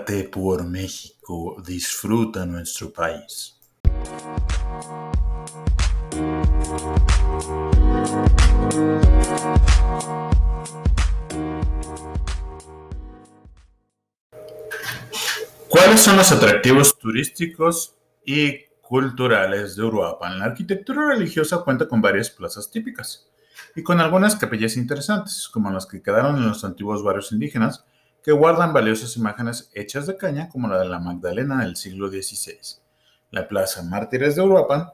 Aventúrate por México, disfruta nuestro país. ¿Cuáles son los atractivos turísticos y culturales de Uruapan? La arquitectura religiosa cuenta con varias plazas típicas y con algunas capillas interesantes, como las que quedaron en los antiguos barrios indígenas, que guardan valiosas imágenes hechas de caña como la de la Magdalena del siglo XVI. La Plaza Mártires de Uruapan,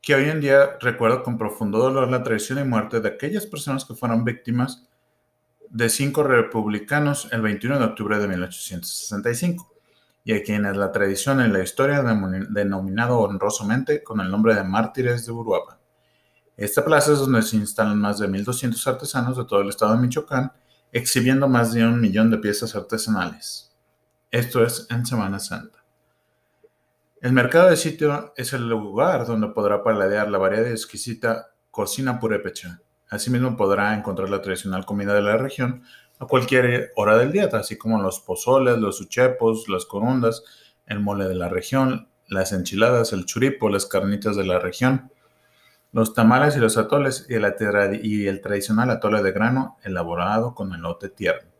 que hoy en día recuerda con profundo dolor la traición y muerte de aquellas personas que fueron víctimas de cinco republicanos el 21 de octubre de 1865, y a quienes la tradición y la historia han denominado honrosamente con el nombre de mártires de Uruapan. Esta plaza es donde se instalan más de 1.200 artesanos de todo el estado de Michoacán exhibiendo más de un millón de piezas artesanales. Esto es en Semana Santa. El mercado de sitio es el lugar donde podrá paladear la variedad y exquisita cocina purépecha. Asimismo podrá encontrar la tradicional comida de la región a cualquier hora del día, así como los pozoles, los uchepos, las corundas, el mole de la región, las enchiladas, el churipo, las carnitas de la región, los tamales y los atoles y el, tradicional atole de grano elaborado con elote tierno.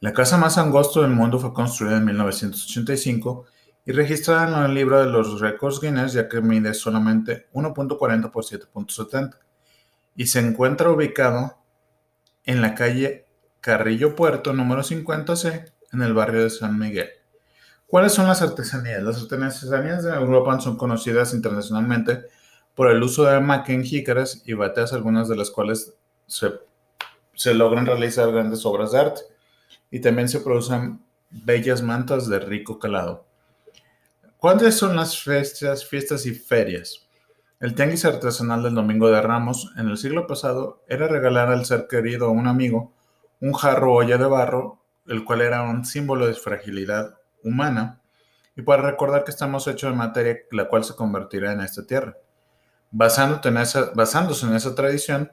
La casa más angosta del mundo fue construida en 1985 y registrada en el libro de los récords Guinness ya que mide solamente 1.40 por 7.70 y se encuentra ubicado en la calle Carrillo Puerto número 50C en el barrio de San Miguel. ¿Cuáles son las artesanías? Las artesanías de Europa son conocidas internacionalmente por el uso de maquen, jícaras y bateas, algunas de las cuales se, logran realizar grandes obras de arte. Y también se producen bellas mantas de rico calado. ¿Cuáles son las fiestas, fiestas y ferias? El tianguis artesanal del Domingo de Ramos en el siglo pasado era regalar al ser querido a un amigo un jarro olla de barro, el cual era un símbolo de fragilidad humana, y para recordar que estamos hechos de materia la cual se convertirá en esta tierra. Basándose en esa tradición,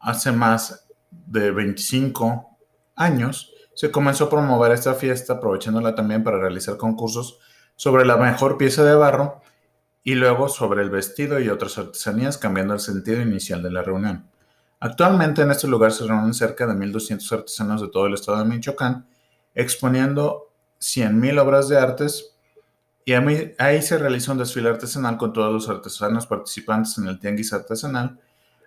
hace más de 25 años se comenzó a promover esta fiesta, aprovechándola también para realizar concursos sobre la mejor pieza de barro y luego sobre el vestido y otras artesanías, cambiando el sentido inicial de la reunión. Actualmente en este lugar se reúnen cerca de 1.200 artesanos de todo el estado de Michoacán, exponiendo 100.000 obras de artes y ahí se realiza un desfile artesanal con todos los artesanos participantes en el tianguis artesanal,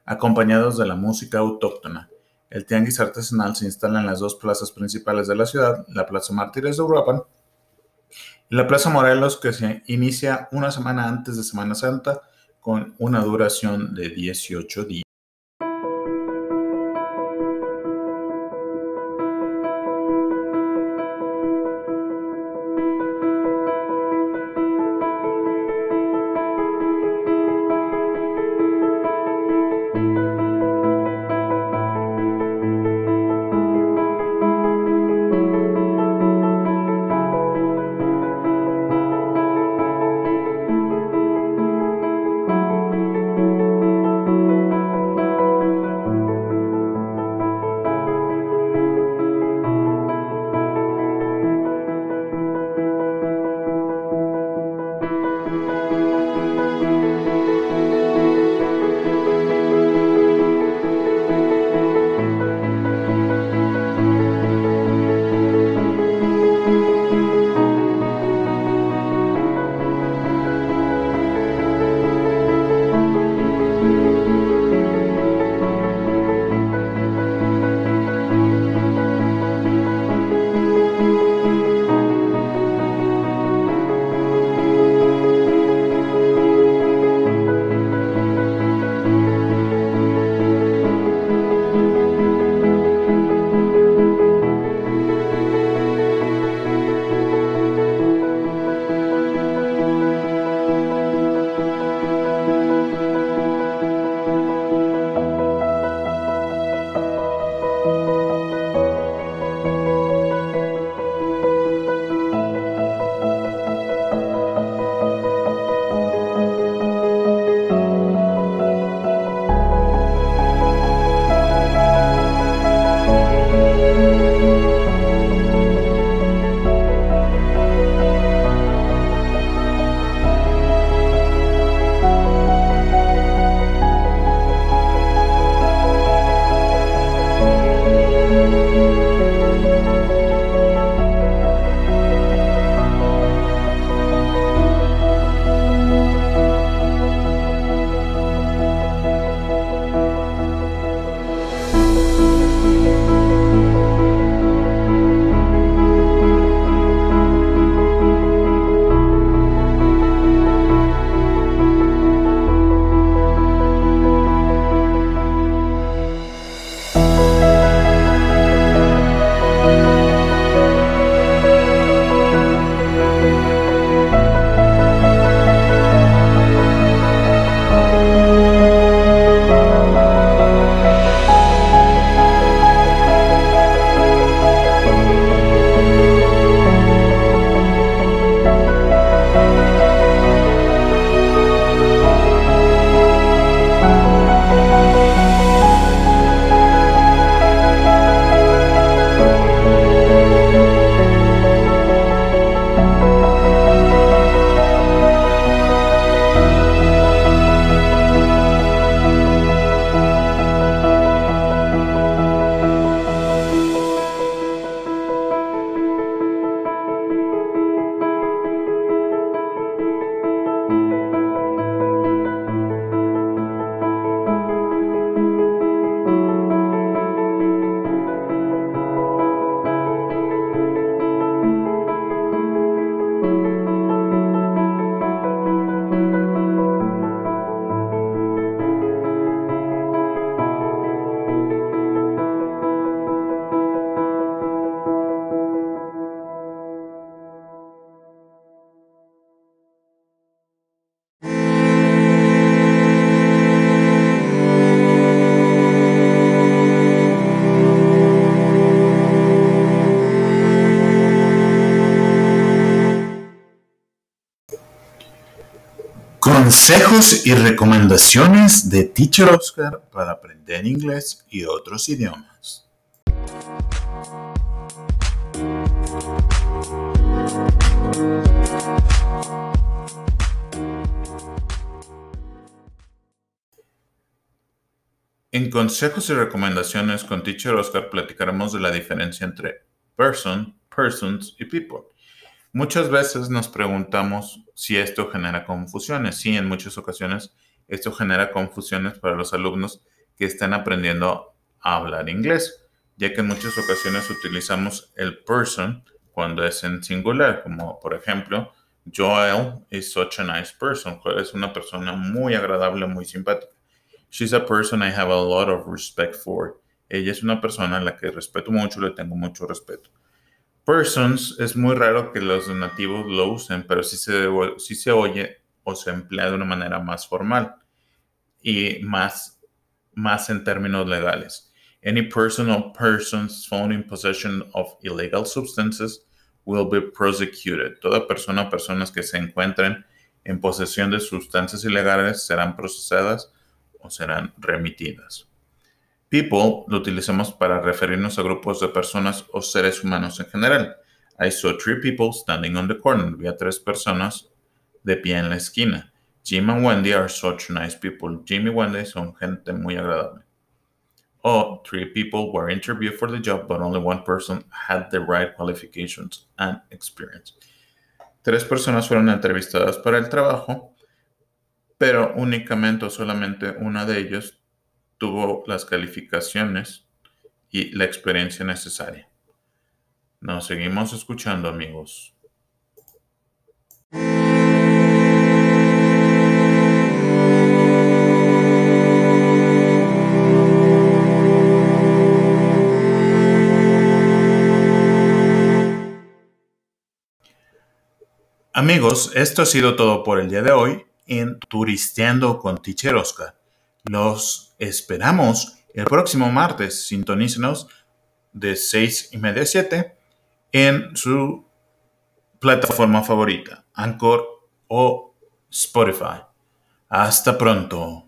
acompañados de la música autóctona. El tianguis artesanal se instala en las dos plazas principales de la ciudad, la Plaza Mártires de Uruapan y la Plaza Morelos, que se inicia una semana antes de Semana Santa con una duración de 18 días. Consejos y recomendaciones de Teacher Oscar para aprender inglés y otros idiomas. En consejos y recomendaciones con Teacher Oscar platicaremos de la diferencia entre person, persons y people. Muchas veces nos preguntamos si esto genera confusiones. Sí, en muchas ocasiones esto genera confusiones para los alumnos que están aprendiendo a hablar inglés, ya que en muchas ocasiones utilizamos el person cuando es en singular, como por ejemplo, Joel is such a nice person. Es una persona muy agradable, muy simpática. She's a person I have a lot of respect for. Ella es una persona a la que respeto mucho, le tengo mucho respeto. Persons es muy raro que los nativos lo usen, pero sí se, sí se oye o se emplea de una manera más formal y más, más en términos legales. Any person or persons found in possession of illegal substances will be prosecuted. Toda persona o personas que se encuentren en posesión de sustancias ilegales serán procesadas serán remitidas. People lo utilizamos para referirnos a grupos de personas o seres humanos en general. I saw three people standing on the corner. Vi a tres personas de pie en la esquina. Jim and Wendy are such nice people. Jim y Wendy son gente muy agradable. O three people were interviewed for the job, but only one person had the right qualifications and experience. Tres personas fueron entrevistadas para el trabajo, pero únicamente o solamente una de ellos tuvo las calificaciones y la experiencia necesaria. Nos seguimos escuchando amigos. Amigos, esto ha sido todo por el día de hoy en Turisteando con Teacher Oscar. Los esperamos el próximo martes. Sintonícenos de 6 y media a 7 en su plataforma favorita, Anchor o Spotify. Hasta pronto.